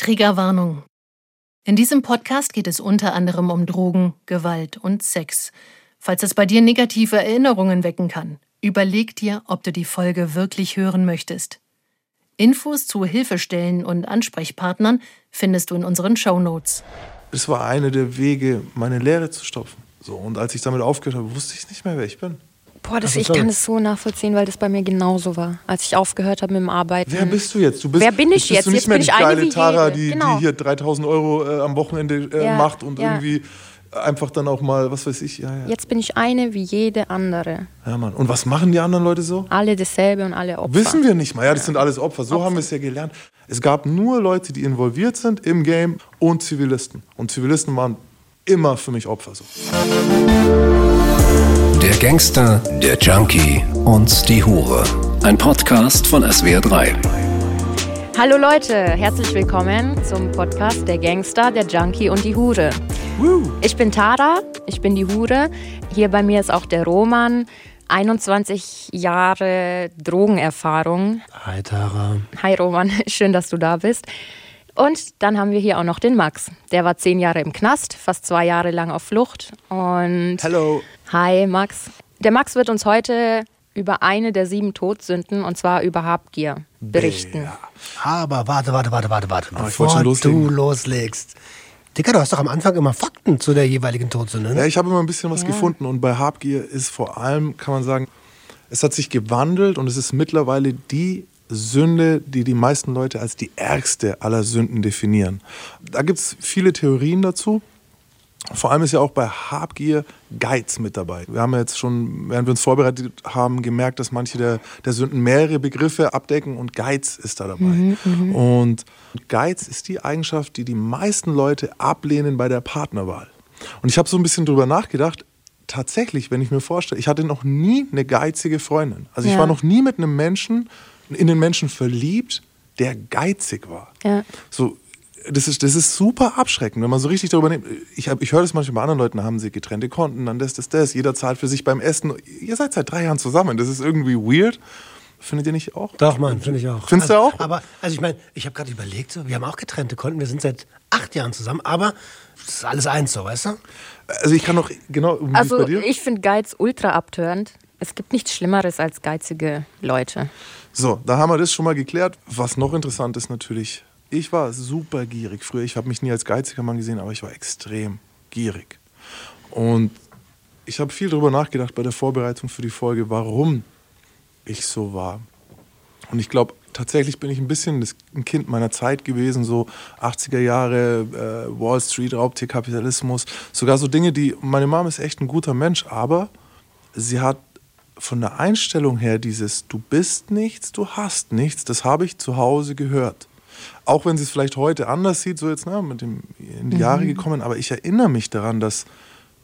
Triggerwarnung. In diesem Podcast geht es unter anderem um Drogen, Gewalt und Sex. Falls es bei dir negative Erinnerungen wecken kann, überleg dir, ob du die Folge wirklich hören möchtest. Infos zu Hilfestellen und Ansprechpartnern findest du in unseren Show Notes. Es war einer der Wege, meine Lehre zu stopfen. So, und als ich damit aufgehört habe, wusste ich nicht mehr, wer ich bin. Boah, das, ich kann das so nachvollziehen, weil das bei mir genauso war, als ich aufgehört habe mit dem Arbeiten. Wer bist du jetzt? Du bist, Wer bin ich bist jetzt? Du nicht Jetzt mehr bin die geile Tara, die, Genau. die hier 3000 Euro äh, am Wochenende äh, Ja, macht und ja. irgendwie einfach dann auch mal, was weiß ich, ja, ja. Jetzt bin ich eine wie jede andere. Ja, Mann. Und was machen die anderen Leute so? Alle dasselbe und alle Opfer. Wissen wir nicht mal. Ja, das sind alles Opfer. So haben wir es ja gelernt. Es gab nur Leute, die involviert sind im Game und Zivilisten. Und Zivilisten waren immer für mich Opfer. So. Der Gangster, der Junkie und die Hure. Ein Podcast von SWR3. Hallo Leute, herzlich willkommen zum Podcast Der Gangster, der Junkie und die Hure. Ich bin Tara, ich bin die Hure. Hier bei mir ist auch der Roman. 21 Jahre Drogenerfahrung. Hi Tara. Hi Roman, schön, dass du da bist. Und dann haben wir hier auch noch den Max. Der war zehn Jahre im Knast, fast zwei Jahre lang auf Flucht. Und Hello. Hi Max. Der Max wird uns heute über eine der sieben Todsünden, und zwar über Habgier, berichten. Aber warte, warte, warte, warte, warte. ich wollte Bevor schon loslegen. du loslegst. Dicker, du hast doch am Anfang immer Fakten zu der jeweiligen Todsünde. Ja, Ne? ich habe immer ein bisschen was gefunden. Und bei Habgier ist vor allem, kann man sagen, es hat sich gewandelt und es ist mittlerweile die Sünde, die die meisten Leute als die ärgste aller Sünden definieren. Da gibt es viele Theorien dazu. Vor allem ist ja auch bei Habgier Geiz mit dabei. Wir haben ja jetzt schon, während wir uns vorbereitet haben, gemerkt, dass manche der, der Sünden mehrere Begriffe abdecken und Geiz ist da dabei. Und Geiz ist die Eigenschaft, die die meisten Leute ablehnen bei der Partnerwahl. Und ich habe so ein bisschen drüber nachgedacht. Tatsächlich, wenn ich mir vorstelle, ich hatte noch nie eine geizige Freundin. Also ich Ja. war noch nie mit einem Menschen, in den Menschen verliebt, der geizig war. Ja. So, das ist, das ist super abschreckend, wenn man so richtig darüber nimmt. Ich, hab- ich höre das manchmal bei anderen Leuten, haben sie getrennte Konten, dann das, das, das. Jeder zahlt für sich beim Essen. Ihr seid seit drei Jahren zusammen. Das ist irgendwie weird. Findet ihr nicht auch? Doch, Mann, finde ich auch. Findest du also, auch? Aber, also ich meine, ich habe gerade überlegt, so, wir haben auch getrennte Konten, wir sind seit acht Jahren zusammen, aber das ist alles eins so, weißt du? Also ich kann noch, genau, Also bei dir? ich finde Geiz ultra abtörend. Es gibt nichts Schlimmeres als geizige Leute. So, da haben wir das schon mal geklärt. Was noch interessant ist natürlich, ich war super gierig früher. Ich habe mich nie als geiziger Mann gesehen, aber ich war extrem gierig. Und ich habe viel darüber nachgedacht bei der Vorbereitung für die Folge, warum ich so war. Und ich glaube, tatsächlich bin ich ein bisschen das, ein Kind meiner Zeit gewesen, so 80er Jahre, äh, Wall Street, Raubtierkapitalismus, sogar so Dinge, die, meine Mom ist echt ein guter Mensch, aber sie hat von der Einstellung her dieses Du bist nichts, du hast nichts, das habe ich zu Hause gehört. Auch wenn sie es vielleicht heute anders sieht, so jetzt ne, mit dem in die Jahre gekommen, aber ich erinnere mich daran, dass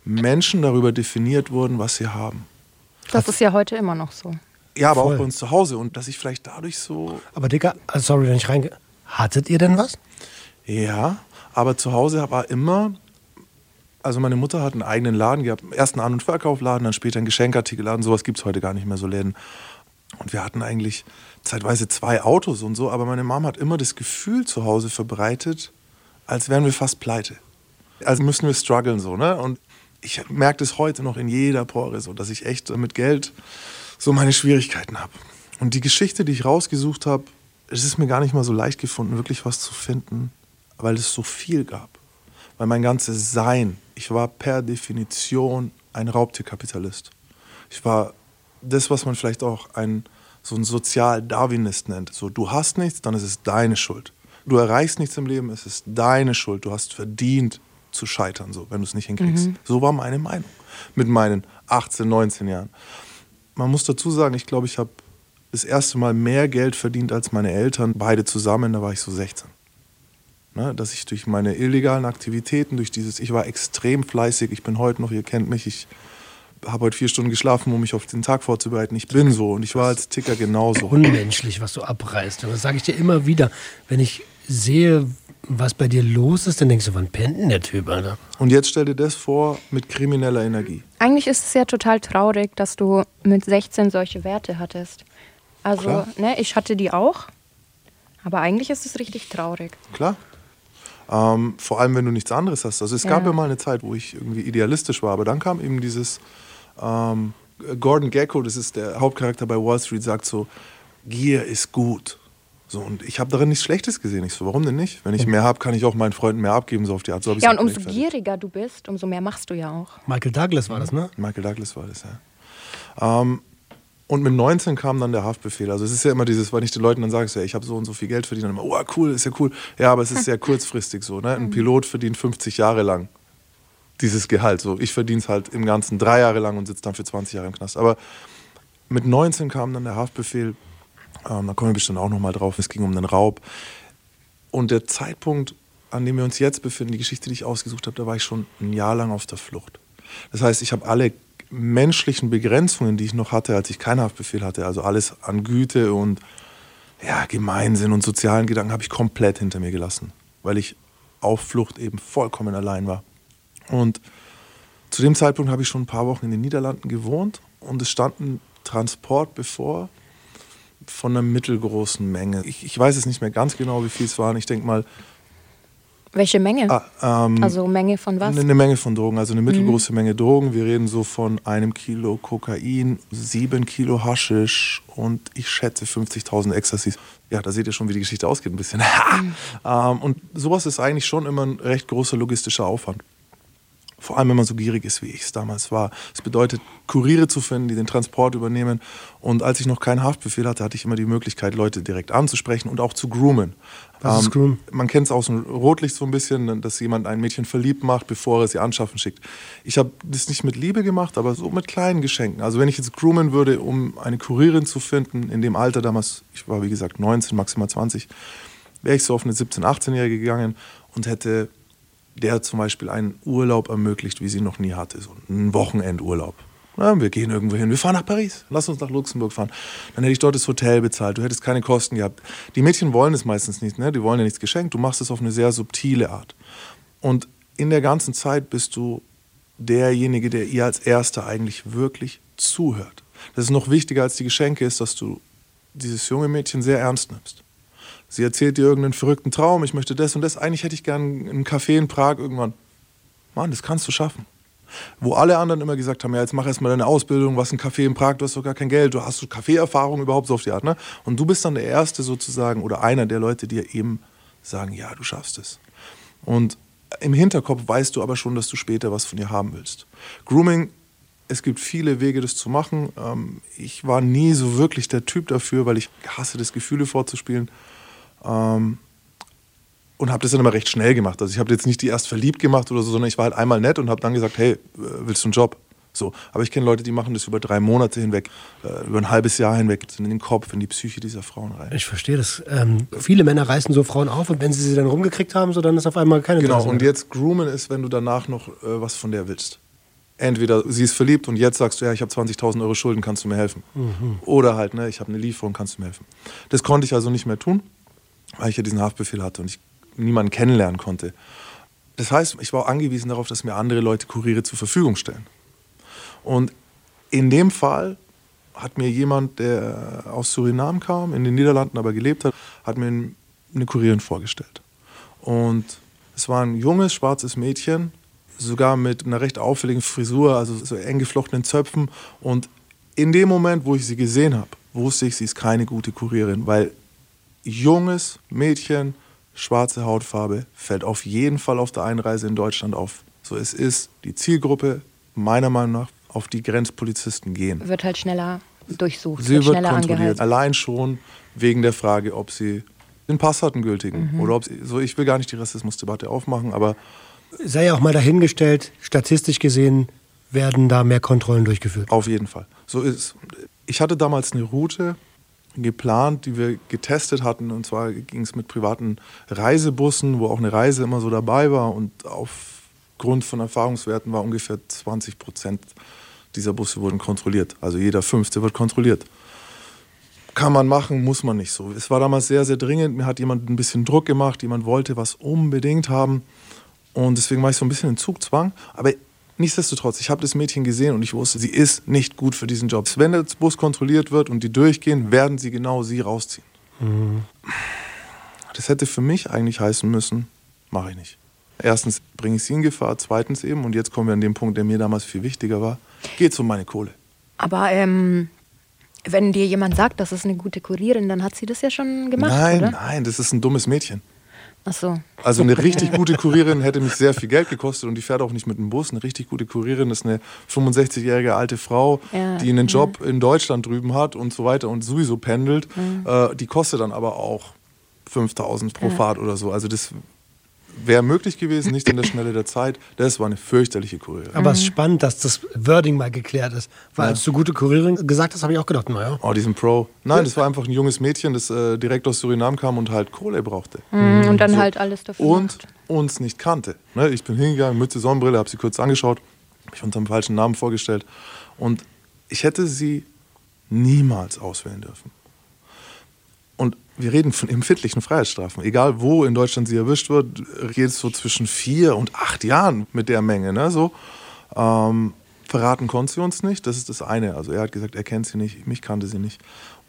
Menschen darüber definiert wurden, was sie haben. Das ist ja heute immer noch so. Ja, aber Voll. auch bei uns zu Hause und dass ich vielleicht dadurch so Aber Dicker, also sorry, wenn ich reingehe. Hattet ihr denn was? Ja, aber zu Hause war immer, also meine Mutter hat einen eigenen Laden gehabt, erst einen An- und Verkaufladen, dann später einen Geschenkartikelladen, sowas gibt es heute gar nicht mehr, so Läden. Und wir hatten eigentlich zeitweise zwei Autos und so, aber meine Mom hat immer das Gefühl zu Hause verbreitet, als wären wir fast pleite. Also müssen wir strugglen so, ne? Und ich merke das heute noch in jeder Pore so, dass ich echt mit Geld so meine Schwierigkeiten habe. Und die Geschichte, die ich rausgesucht habe, es ist mir gar nicht mal so leicht gefunden, wirklich was zu finden, weil es so viel gab. Weil mein ganzes Sein, ich war per Definition ein Raubtierkapitalist. Ich war das, was man vielleicht auch ein, so ein Sozial-Darwinist nennt. So, du hast nichts, dann ist es deine Schuld. Du erreichst nichts im Leben, es ist deine Schuld. Du hast verdient zu scheitern, so, wenn du es nicht hinkriegst. So war meine Meinung mit meinen 18, 19 Jahren. Man muss dazu sagen, ich glaube, ich habe das erste Mal mehr Geld verdient als meine Eltern, beide zusammen, da war ich so 16. Ne, dass ich durch meine illegalen Aktivitäten, durch dieses, ich war extrem fleißig, ich bin heute noch, ihr kennt mich, ich habe heute vier Stunden geschlafen, um mich auf den Tag vorzubereiten. Ich bin so und ich war als Ticker genauso. Unmenschlich, was du abreißt. Und das sage ich dir immer wieder. Wenn ich sehe, was bei dir los ist, dann denkst du, wann pennt denn der Typ, Alter? Und jetzt stell dir das vor mit krimineller Energie. Eigentlich ist es ja total traurig, dass du mit 16 solche Werte hattest. Also, Klar. ne, ich hatte die auch. Aber eigentlich ist es richtig traurig. Klar. Ähm, vor allem, wenn du nichts anderes hast. Also es ja. gab ja mal eine Zeit, wo ich irgendwie idealistisch war, aber dann kam eben dieses ähm, Gordon Gecko, das ist der Hauptcharakter bei Wall Street, sagt so, Gier ist gut. So, und ich habe darin nichts Schlechtes gesehen. Ich so, warum denn nicht? Wenn ich mehr habe, kann ich auch meinen Freunden mehr abgeben, so auf die Art. So ja, und umso gieriger du bist, umso mehr machst du ja auch. Michael Douglas war das, ne? Michael Douglas war das, ja. Ähm, und mit 19 kam dann der Haftbefehl. Also es ist ja immer dieses, weil ich den Leuten dann sage, so, ich habe so und so viel Geld verdient, dann immer, oh cool, ist ja cool. Ja, aber es ist sehr kurzfristig so. Ne? Ein mhm. Pilot verdient 50 Jahre lang dieses Gehalt. So, ich verdiene es halt im Ganzen drei Jahre lang und sitze dann für 20 Jahre im Knast. Aber mit 19 kam dann der Haftbefehl ähm, da kommen wir bestimmt auch nochmal drauf. Es ging um den Raub. Und der Zeitpunkt, an dem wir uns jetzt befinden, die Geschichte, die ich ausgesucht habe, da war ich schon ein Jahr lang auf der Flucht. Das heißt, ich habe alle menschlichen Begrenzungen, die ich noch hatte, als ich keinen Haftbefehl hatte, also alles an Güte und ja, Gemeinsinn und sozialen Gedanken, habe ich komplett hinter mir gelassen, weil ich auf Flucht eben vollkommen allein war. Und zu dem Zeitpunkt habe ich schon ein paar Wochen in den Niederlanden gewohnt und es stand ein Transport bevor von einer mittelgroßen Menge. Ich, ich weiß es nicht mehr ganz genau, wie viel es waren. Ich denke mal. Welche Menge? Ah, ähm, also Menge von was? Eine Menge von Drogen, also eine mittelgroße mhm. Menge Drogen. Wir reden so von einem Kilo Kokain, sieben Kilo Haschisch und ich schätze 50.000 Ecstasys. Ja, da seht ihr schon, wie die Geschichte ausgeht ein bisschen. mhm. ähm, und sowas ist eigentlich schon immer ein recht großer logistischer Aufwand. Vor allem, wenn man so gierig ist, wie ich es damals war. Es bedeutet, Kuriere zu finden, die den Transport übernehmen. Und als ich noch keinen Haftbefehl hatte, hatte ich immer die Möglichkeit, Leute direkt anzusprechen und auch zu groomen. Was ist ähm, Groom? Man kennt es aus dem Rotlicht so ein bisschen, dass jemand ein Mädchen verliebt macht, bevor er sie anschaffen schickt. Ich habe das nicht mit Liebe gemacht, aber so mit kleinen Geschenken. Also wenn ich jetzt groomen würde, um eine Kurierin zu finden, in dem Alter damals, ich war wie gesagt 19, maximal 20, wäre ich so auf eine 17-, 18-Jährige gegangen und hätte der zum Beispiel einen Urlaub ermöglicht, wie sie noch nie hatte, so einen Wochenendurlaub. Ja, wir gehen irgendwo hin, wir fahren nach Paris, lass uns nach Luxemburg fahren. Dann hätte ich dort das Hotel bezahlt, du hättest keine Kosten gehabt. Die Mädchen wollen es meistens nicht, ne? die wollen ja nichts geschenkt, du machst es auf eine sehr subtile Art. Und in der ganzen Zeit bist du derjenige, der ihr als Erster eigentlich wirklich zuhört. Das ist noch wichtiger als die Geschenke ist, dass du dieses junge Mädchen sehr ernst nimmst. Sie erzählt dir irgendeinen verrückten Traum, ich möchte das und das. Eigentlich hätte ich gern einen Café in Prag irgendwann. Mann, das kannst du schaffen. Wo alle anderen immer gesagt haben, ja, jetzt mach erstmal deine Ausbildung, was ein Café in Prag, du hast doch gar kein Geld, du hast Kaffeeerfahrung überhaupt so auf die Art, ne? Und du bist dann der Erste sozusagen oder einer der Leute, die eben sagen, ja, du schaffst es. Und im Hinterkopf weißt du aber schon, dass du später was von ihr haben willst. Grooming, es gibt viele Wege, das zu machen. Ähm, ich war nie so wirklich der Typ dafür, weil ich hasse das, Gefühle vorzuspielen. Ähm, und habe das dann immer recht schnell gemacht. Also ich habe jetzt nicht die erst verliebt gemacht oder so, sondern ich war halt einmal nett und habe dann gesagt, hey, willst du einen Job? So. Aber ich kenne Leute, die machen das über drei Monate hinweg, äh, über ein halbes Jahr hinweg, sind in den Kopf, in die Psyche dieser Frauen rein. Ich verstehe das. Ähm, viele Männer reißen so Frauen auf und wenn sie sie dann rumgekriegt haben, so dann ist auf einmal keine Genau, und jetzt groomen ist, wenn du danach noch äh, was von der willst. Entweder sie ist verliebt und jetzt sagst du, ja, ich habe 20.000 Euro Schulden, kannst du mir helfen? Mhm. Oder halt, ne, ich habe eine Lieferung, kannst du mir helfen? Das konnte ich also nicht mehr tun weil ich ja diesen Haftbefehl hatte und ich niemanden kennenlernen konnte. Das heißt, ich war angewiesen darauf, dass mir andere Leute Kuriere zur Verfügung stellen. Und in dem Fall hat mir jemand, der aus Surinam kam, in den Niederlanden aber gelebt hat, hat mir eine Kurierin vorgestellt. Und es war ein junges, schwarzes Mädchen, sogar mit einer recht auffälligen Frisur, also so eng geflochtenen Zöpfen. Und in dem Moment, wo ich sie gesehen habe, wusste ich, sie ist keine gute Kurierin, weil junges Mädchen, schwarze Hautfarbe, fällt auf jeden Fall auf der Einreise in Deutschland auf. So, es ist die Zielgruppe, meiner Meinung nach, auf die Grenzpolizisten gehen. Wird halt schneller durchsucht, sie wird, wird schneller kontrolliert. Angehalten. Allein schon wegen der Frage, ob sie den Pass hatten gültigen. Mhm. Oder ob sie, so, ich will gar nicht die Rassismusdebatte aufmachen, aber. Sei ja auch mal dahingestellt, statistisch gesehen werden da mehr Kontrollen durchgeführt. Auf jeden Fall. So ist Ich hatte damals eine Route, geplant, die wir getestet hatten. Und zwar ging es mit privaten Reisebussen, wo auch eine Reise immer so dabei war. Und aufgrund von Erfahrungswerten war ungefähr 20 Prozent dieser Busse wurden kontrolliert. Also jeder fünfte wird kontrolliert. Kann man machen, muss man nicht so. Es war damals sehr, sehr dringend. Mir hat jemand ein bisschen Druck gemacht. Jemand wollte was unbedingt haben. Und deswegen war ich so ein bisschen in Zugzwang. Aber Nichtsdestotrotz, ich habe das Mädchen gesehen und ich wusste, sie ist nicht gut für diesen Job. Wenn der Bus kontrolliert wird und die durchgehen, werden sie genau sie rausziehen. Mhm. Das hätte für mich eigentlich heißen müssen, mache ich nicht. Erstens bringe ich sie in Gefahr, zweitens eben, und jetzt kommen wir an den Punkt, der mir damals viel wichtiger war, geht es um meine Kohle. Aber ähm, wenn dir jemand sagt, das ist eine gute Kurierin, dann hat sie das ja schon gemacht, nein, oder? nein, das ist ein dummes Mädchen. Ach so. Also eine richtig gute Kurierin hätte mich sehr viel Geld gekostet und die fährt auch nicht mit dem Bus. Eine richtig gute Kurierin ist eine 65-jährige alte Frau, Ja, die einen Job in Deutschland drüben hat und so weiter und sowieso pendelt. Mhm. Äh, die kostet dann aber auch 5000 pro Fahrt oder so. Also das wäre möglich gewesen, nicht in der Schnelle der Zeit. Das war eine fürchterliche Kurierin. Aber es ist spannend, dass das Wording mal geklärt ist. Weil als du gute Kurierin gesagt hast, habe ich auch gedacht, naja. Oh, diesen Pro. Nein, das war einfach ein junges Mädchen, das äh, direkt aus Surinam kam und halt Kohle brauchte. Mhm, und dann halt alles dafür. und macht. uns nicht kannte. Ne, ich bin hingegangen, Mütze, Sonnenbrille, habe sie kurz angeschaut, mich unter dem falschen Namen vorgestellt und ich hätte sie niemals auswählen dürfen. Wir reden von empfindlichen Freiheitsstrafen. Egal wo in Deutschland sie erwischt wird, geht es so zwischen vier und acht Jahren mit der Menge. Ne? So, ähm, verraten konnte sie uns nicht, das ist das eine. Also er hat gesagt, er kennt sie nicht, mich kannte sie nicht.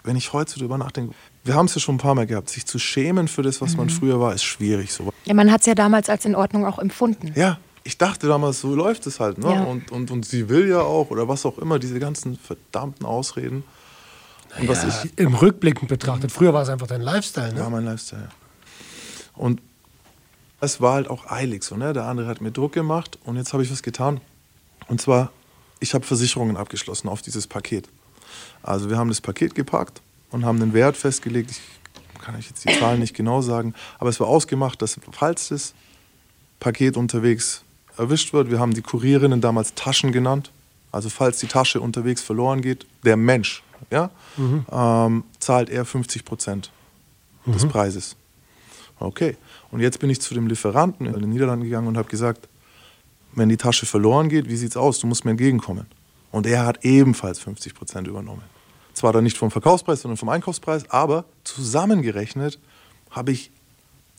Wenn ich heute darüber nachdenke, wir haben es ja schon ein paar Mal gehabt, sich zu schämen für das, was man früher war, ist schwierig. So. Ja, man hat es ja damals als in Ordnung auch empfunden. Ja, ich dachte damals, so läuft es halt. Ne? Ja. Und, und, und sie will ja auch oder was auch immer, diese ganzen verdammten Ausreden. Und was Ja, ich, Im Rückblickend betrachtet, früher war es einfach dein Lifestyle. Ne? ja, mein Lifestyle. ja. Und es war halt auch eilig so, ne? Der andere hat mir Druck gemacht und jetzt habe ich was getan. Und zwar, ich habe Versicherungen abgeschlossen auf dieses Paket. Also wir haben das Paket gepackt und haben den Wert festgelegt. Ich kann euch jetzt die Zahlen nicht genau sagen, aber es war ausgemacht, dass falls das Paket unterwegs erwischt wird, wir haben die Kurierinnen damals Taschen genannt. Also falls die Tasche unterwegs verloren geht, der Mensch, ja, ähm, zahlt er 50 Prozent des Preises. Okay. Und jetzt bin ich zu dem Lieferanten in den Niederlanden gegangen und habe gesagt, wenn die Tasche verloren geht, wie sieht's aus? Du musst mir entgegenkommen. Und er hat ebenfalls 50 Prozent übernommen. Zwar dann nicht vom Verkaufspreis, sondern vom Einkaufspreis, aber zusammengerechnet habe ich,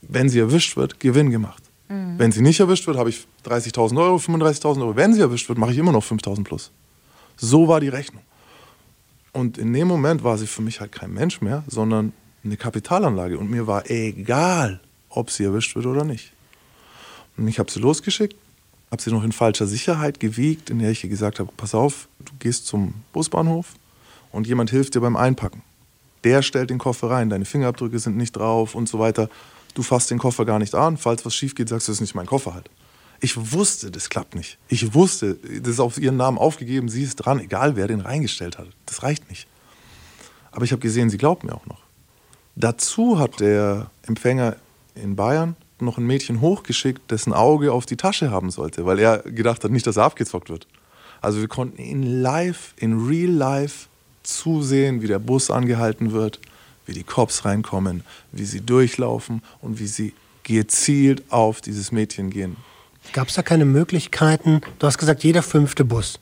wenn sie erwischt wird, Gewinn gemacht. Wenn sie nicht erwischt wird, habe ich 30.000 Euro, 35.000 Euro. Wenn sie erwischt wird, mache ich immer noch 5.000 plus. So war die Rechnung. Und in dem Moment war sie für mich halt kein Mensch mehr, sondern eine Kapitalanlage. Und mir war egal, ob sie erwischt wird oder nicht. Und ich habe sie losgeschickt, habe sie noch in falscher Sicherheit gewiegt, in der ich ihr gesagt habe, pass auf, du gehst zum Busbahnhof und jemand hilft dir beim Einpacken. Der stellt den Koffer rein, deine Fingerabdrücke sind nicht drauf und so weiter. Du fasst den Koffer gar nicht an, falls was schief geht, sagst du, das ist nicht mein Koffer halt. Ich wusste, das klappt nicht. Ich wusste, das ist auf ihren Namen aufgegeben, sie ist dran, egal wer den reingestellt hat. Das reicht nicht. Aber ich habe gesehen, sie glaubt mir auch noch. Dazu hat der Empfänger in Bayern noch ein Mädchen hochgeschickt, dessen Auge auf die Tasche haben sollte, weil er gedacht hat, nicht, dass er abgezockt wird. Also wir konnten in live, in real life zusehen, wie der Bus angehalten wird, wie die Cops reinkommen, wie sie durchlaufen und wie sie gezielt auf dieses Mädchen gehen. Gab es da keine Möglichkeiten? Du hast gesagt, jeder fünfte Bus.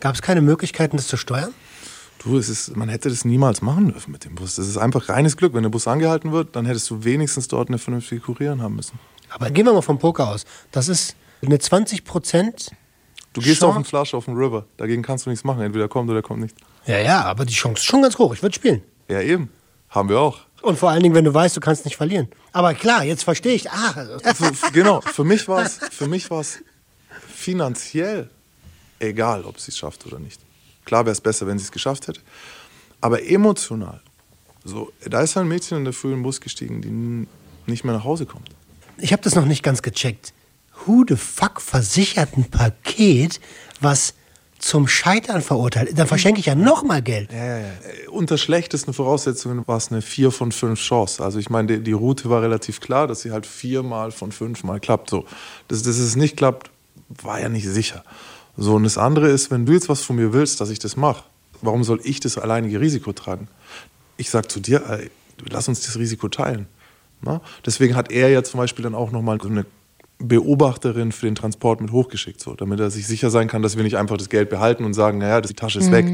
Gab es keine Möglichkeiten, das zu steuern? Du, es ist, man hätte das niemals machen dürfen mit dem Bus. Das ist einfach reines Glück. Wenn der Bus angehalten wird, dann hättest du wenigstens dort eine vernünftige Kurierin haben müssen. Aber gehen wir mal vom Poker aus. Das ist eine 20 Prozent. Du gehst Chance- auf den Flash auf den River. Dagegen kannst du nichts machen. Entweder kommt oder kommt nicht. Ja, ja, aber die Chance ist schon ganz hoch. Ich würde spielen. Ja, eben. Haben wir auch. Und vor allen Dingen, wenn du weißt, du kannst nicht verlieren. Aber klar, jetzt verstehe ich. Ah, Für, genau. Für mich war es für mich war's finanziell egal, ob sie es schafft oder nicht. Klar wäre es besser, wenn sie es geschafft hätte. Aber emotional. So, da ist ein Mädchen in der frühen Bus gestiegen, die nicht mehr nach Hause kommt. ich habe das noch nicht ganz gecheckt. Who the fuck versichert ein Paket, was zum Scheitern verurteilt? Dann verschenke ich ja noch mal Geld. Äh, Unter schlechtesten Voraussetzungen war es eine 4 von 5 Chance. Also ich meine, die, die Route war relativ klar, dass sie halt viermal von fünfmal klappt. So. Dass, dass es nicht klappt, war ja nicht sicher. So, und das andere ist, wenn du jetzt was von mir willst, dass ich das mache, warum soll ich das alleinige Risiko tragen? Ich sag zu dir, ey, lass uns das Risiko teilen. Na? Deswegen hat er ja zum Beispiel dann auch nochmal so eine Beobachterin für den Transport mit hochgeschickt, so, damit er sich sicher sein kann, dass wir nicht einfach das Geld behalten und sagen, naja, die Tasche ist weg.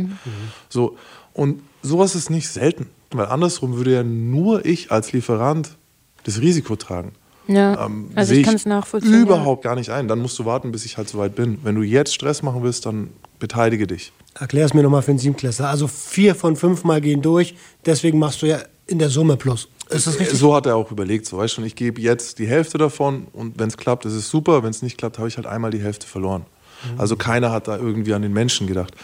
So, und sowas ist nicht selten, weil andersrum würde ja nur ich als Lieferant das Risiko tragen. Ja, Ähm, also ich kann es nachvollziehen. Überhaupt gar nicht ein. Dann musst du warten, bis ich halt soweit bin. Wenn du jetzt Stress machen willst, dann beteilige dich. Erklär es mir nochmal für einen Siebenklässler. Also vier von fünf Mal gehen durch, deswegen machst du ja in der Summe plus. Ist das richtig? So hat er auch überlegt, so weißt du, ich gebe jetzt die Hälfte davon und wenn es klappt, ist es super. Wenn es nicht klappt, habe ich halt einmal die Hälfte verloren. Mhm. Also keiner hat da irgendwie an den Menschen gedacht.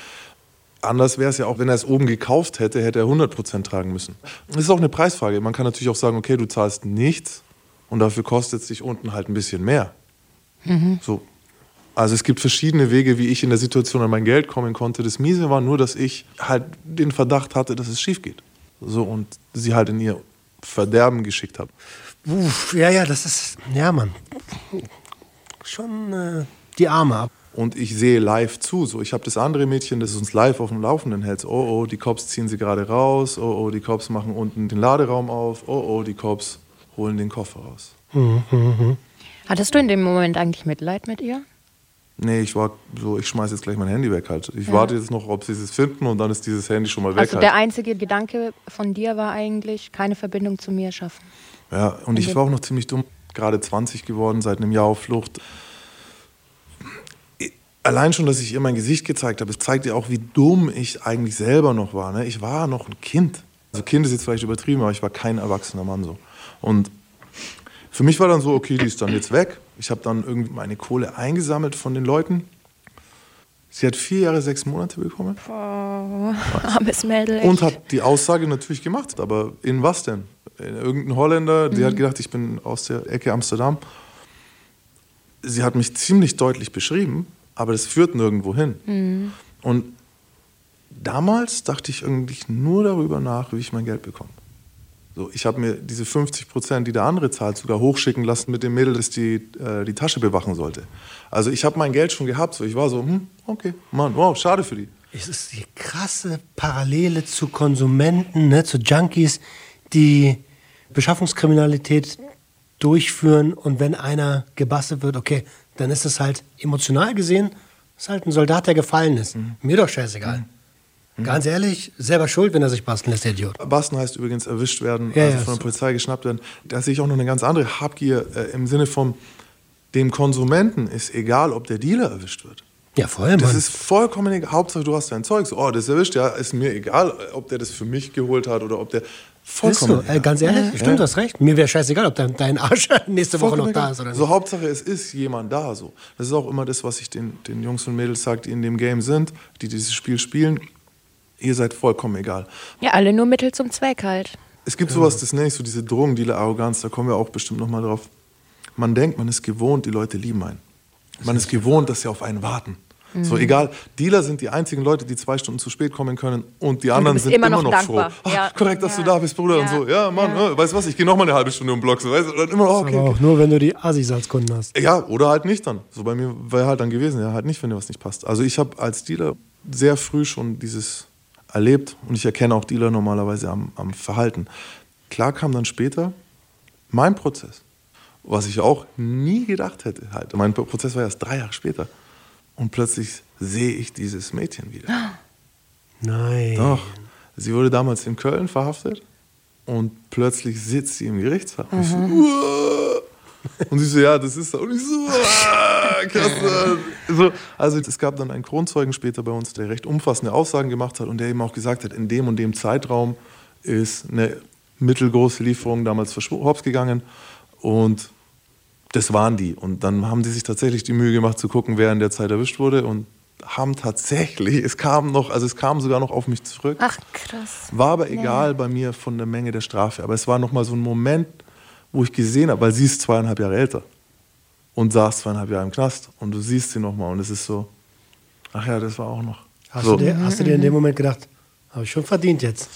Anders wäre es ja auch, wenn er es oben gekauft hätte, hätte er 100% tragen müssen. Das ist auch eine Preisfrage. Man kann natürlich auch sagen, okay, du zahlst nichts und dafür kostet es dich unten halt ein bisschen mehr. Mhm. So. Also es gibt verschiedene Wege, wie ich in der Situation an mein Geld kommen konnte. Das Miese war nur, dass ich halt den Verdacht hatte, dass es schief geht. So und sie halt in ihr Verderben geschickt habe. Uff, ja, ja, das ist, ja, Mann. Schon äh, die Arme ab. Und ich sehe live zu. So, ich habe das andere Mädchen, das uns live auf dem Laufenden hält. Oh, oh, die Cops ziehen sie gerade raus. Oh, oh, die Cops machen unten den Laderaum auf. Oh, oh, die Cops holen den Koffer raus. Mhm, mhm. Hattest du in dem Moment eigentlich Mitleid mit ihr? Nee, ich war so, ich schmeiße jetzt gleich mein Handy weg halt. Ich ja. warte jetzt noch, ob sie es finden und dann ist dieses Handy schon mal weg. Also halt. der einzige Gedanke von dir war eigentlich, keine Verbindung zu mir schaffen. Ja, und in ich war auch noch ziemlich dumm. Gerade 20 geworden, seit einem Jahr auf Flucht. Allein schon, dass ich ihr mein Gesicht gezeigt habe, es zeigt ja auch, wie dumm ich eigentlich selber noch war. Ne? Ich war noch ein Kind. Also Kind ist jetzt vielleicht übertrieben, aber ich war kein erwachsener Mann so. Und für mich war dann so, okay, die ist dann jetzt weg. Ich habe dann irgendwie meine Kohle eingesammelt von den Leuten. Sie hat vier Jahre, sechs Monate bekommen. Oh, armes Mädel. Und hat die Aussage natürlich gemacht. Aber in was denn? In irgendein Holländer, die mhm. hat gedacht, ich bin aus der Ecke Amsterdam. Sie hat mich ziemlich deutlich beschrieben, aber das führt nirgendwo hin. Mhm. Und damals dachte ich eigentlich nur darüber nach, wie ich mein Geld bekomme. So, ich habe mir diese 50 Prozent, die der andere zahlt, sogar hochschicken lassen mit dem Mädel, das die, äh, die Tasche bewachen sollte. Also ich habe mein Geld schon gehabt. So. Ich war so, hm, okay, Mann, wow, schade für die. Es ist die krasse Parallele zu Konsumenten, ne, zu Junkies, die Beschaffungskriminalität durchführen und wenn einer gebastelt wird, okay, dann ist es halt emotional gesehen, ist halt ein Soldat, der gefallen ist. Mhm. Mir doch scheißegal. Mhm. Mhm. Ganz ehrlich, selber schuld, wenn er sich basteln lässt, der Idiot. Basten heißt übrigens erwischt werden, ja, also ja, von der Polizei geschnappt werden. Da sehe ich auch noch eine ganz andere Habgier äh, im Sinne von dem Konsumenten ist egal, ob der Dealer erwischt wird. Ja, vor allem. Das ist vollkommen egal. Hauptsache, du hast dein Zeug. So, oh, das ist erwischt, ja, ist mir egal, ob der das für mich geholt hat oder ob der. Vollkommen. So, äh, ganz ehrlich, ja. stimmt, du hast recht. Mir wäre scheißegal, ob dein, dein Arsch nächste Woche noch egal. da ist oder nicht. So, Hauptsache, es ist jemand da. So. Das ist auch immer das, was ich den, den Jungs und Mädels sage, die in dem Game sind, die dieses Spiel spielen ihr seid vollkommen egal. Ja, alle nur Mittel zum Zweck halt. Es gibt sowas, das nenne ich so diese Drogendealer-Arroganz, da kommen wir auch bestimmt nochmal drauf. Man denkt, man ist gewohnt, die Leute lieben einen. Man ist gewohnt, dass sie auf einen warten. Mhm. So egal, Dealer sind die einzigen Leute, die zwei Stunden zu spät kommen können und die anderen sind immer, immer noch, froh. Ach, ja. Korrekt, dass ja. du da bist, Bruder. Ja. Und so, ja, Mann, ja. Äh, weißt du was, ich gehe noch mal eine halbe Stunde um Block. So, weißt du, dann immer, oh, okay, aber auch okay. nur, wenn du die Assis als Kunden hast. Ja, oder halt nicht dann. So bei mir wäre halt dann gewesen, ja, halt nicht, wenn dir was nicht passt. Also ich habe als Dealer sehr früh schon dieses erlebt und ich erkenne auch Dealer normalerweise am, am Verhalten. Klar kam dann später mein Prozess, was ich auch nie gedacht hätte. Halt. Mein Prozess war erst drei Jahre später. Und plötzlich sehe ich dieses Mädchen wieder. Nein. Doch. Sie wurde damals in Köln verhaftet und plötzlich sitzt sie im Gerichtssaal. Und, ich so, und sie so, ja, das ist da. Und ich so, krass. So, also es gab dann einen Kronzeugen später bei uns, der recht umfassende Aussagen gemacht hat und der eben auch gesagt hat, in dem und dem Zeitraum ist eine mittelgroße Lieferung damals hops gegangen und das waren die. Und dann haben die sich tatsächlich die Mühe gemacht zu gucken, wer in der Zeit erwischt wurde und haben tatsächlich, es kam noch, also es kam sogar noch auf mich zurück. Ach krass. War aber egal nee. bei mir von der Menge der Strafe. Aber es war noch mal so ein Moment, wo ich gesehen habe, weil sie ist zweieinhalb Jahre älter und saß zweieinhalb Jahre im Knast und du siehst sie nochmal und es ist so, ach ja, das war auch noch. Hast, so. du, dir, hast du dir in dem Moment gedacht, habe ich schon verdient jetzt?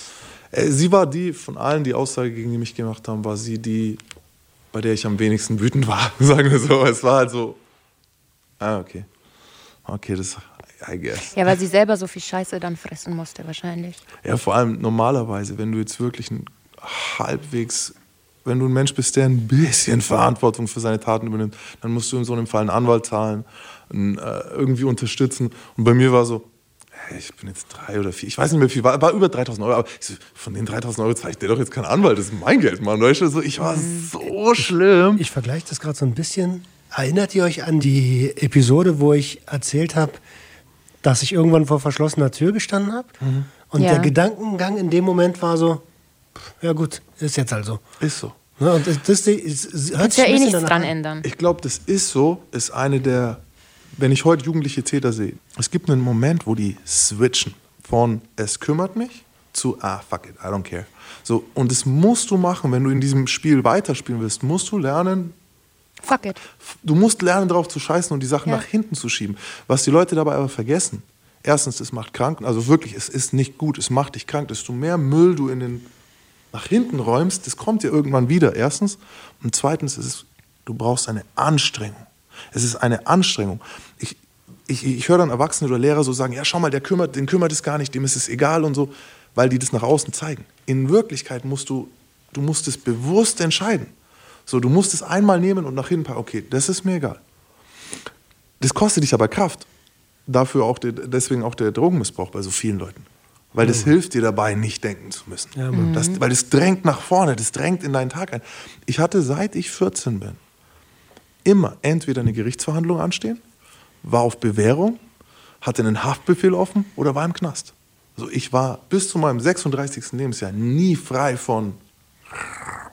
Äh, sie war die, von allen, die Aussage gegen mich gemacht haben, war sie die, bei der ich am wenigsten wütend war, sagen wir so. Es war halt so, ah, okay. Okay, das, I guess. Ja, weil sie selber so viel Scheiße dann fressen musste, wahrscheinlich. Ja, vor allem normalerweise, wenn du jetzt wirklich ein halbwegs wenn du ein Mensch bist, der ein bisschen Verantwortung für seine Taten übernimmt, dann musst du in so einem Fall einen Anwalt zahlen, einen, äh, irgendwie unterstützen. Und bei mir war so, hey, ich bin jetzt drei oder vier, ich weiß nicht mehr wie viel, war, war über 3000 Euro, aber so, von den 3000 Euro zahle ich dir doch jetzt keinen Anwalt, das ist mein Geld, Mann. Weißt du? so, ich war so schlimm. Ich, ich vergleiche das gerade so ein bisschen. Erinnert ihr euch an die Episode, wo ich erzählt habe, dass ich irgendwann vor verschlossener Tür gestanden habe? Mhm. Und ja. der Gedankengang in dem Moment war so, Ja gut, ist jetzt also. Ist so. Ne, und das, das, das, hört Kannst sich ja eh nichts danach dran an. ändern. Ich glaube, das ist so, ist eine der, wenn ich heute jugendliche Täter sehe, es gibt einen Moment, wo die switchen von es kümmert mich zu ah, fuck it, I don't care. So, und das musst du machen, wenn du in diesem Spiel weiterspielen willst, musst du lernen, Fuck it. du musst lernen, darauf zu scheißen und die Sachen Ja. nach hinten zu schieben. Was die Leute dabei aber vergessen, erstens, es macht krank, also wirklich, es ist nicht gut, es macht dich krank, desto mehr Müll du in den nach hinten räumst, das kommt dir irgendwann wieder, erstens. Und zweitens, ist es, du brauchst eine Anstrengung. Es ist eine Anstrengung. Ich, ich, ich höre dann Erwachsene oder Lehrer so sagen, ja, schau mal, der kümmert, den kümmert es gar nicht, dem ist es egal und so, weil die das nach außen zeigen. In Wirklichkeit musst du, du musst es bewusst entscheiden. So, du musst es einmal nehmen und nach hinten packen, okay, das ist mir egal. Das kostet dich aber Kraft. Dafür auch deswegen auch der Drogenmissbrauch bei so vielen Leuten. Weil das hilft dir dabei, nicht denken zu müssen. Ja, das, weil das drängt nach vorne, das drängt in deinen Tag ein. Ich hatte, seit ich 14 bin, immer entweder eine Gerichtsverhandlung anstehen, war auf Bewährung, hatte einen Haftbefehl offen oder war im Knast. Also ich war bis zu meinem 36. Lebensjahr nie frei von,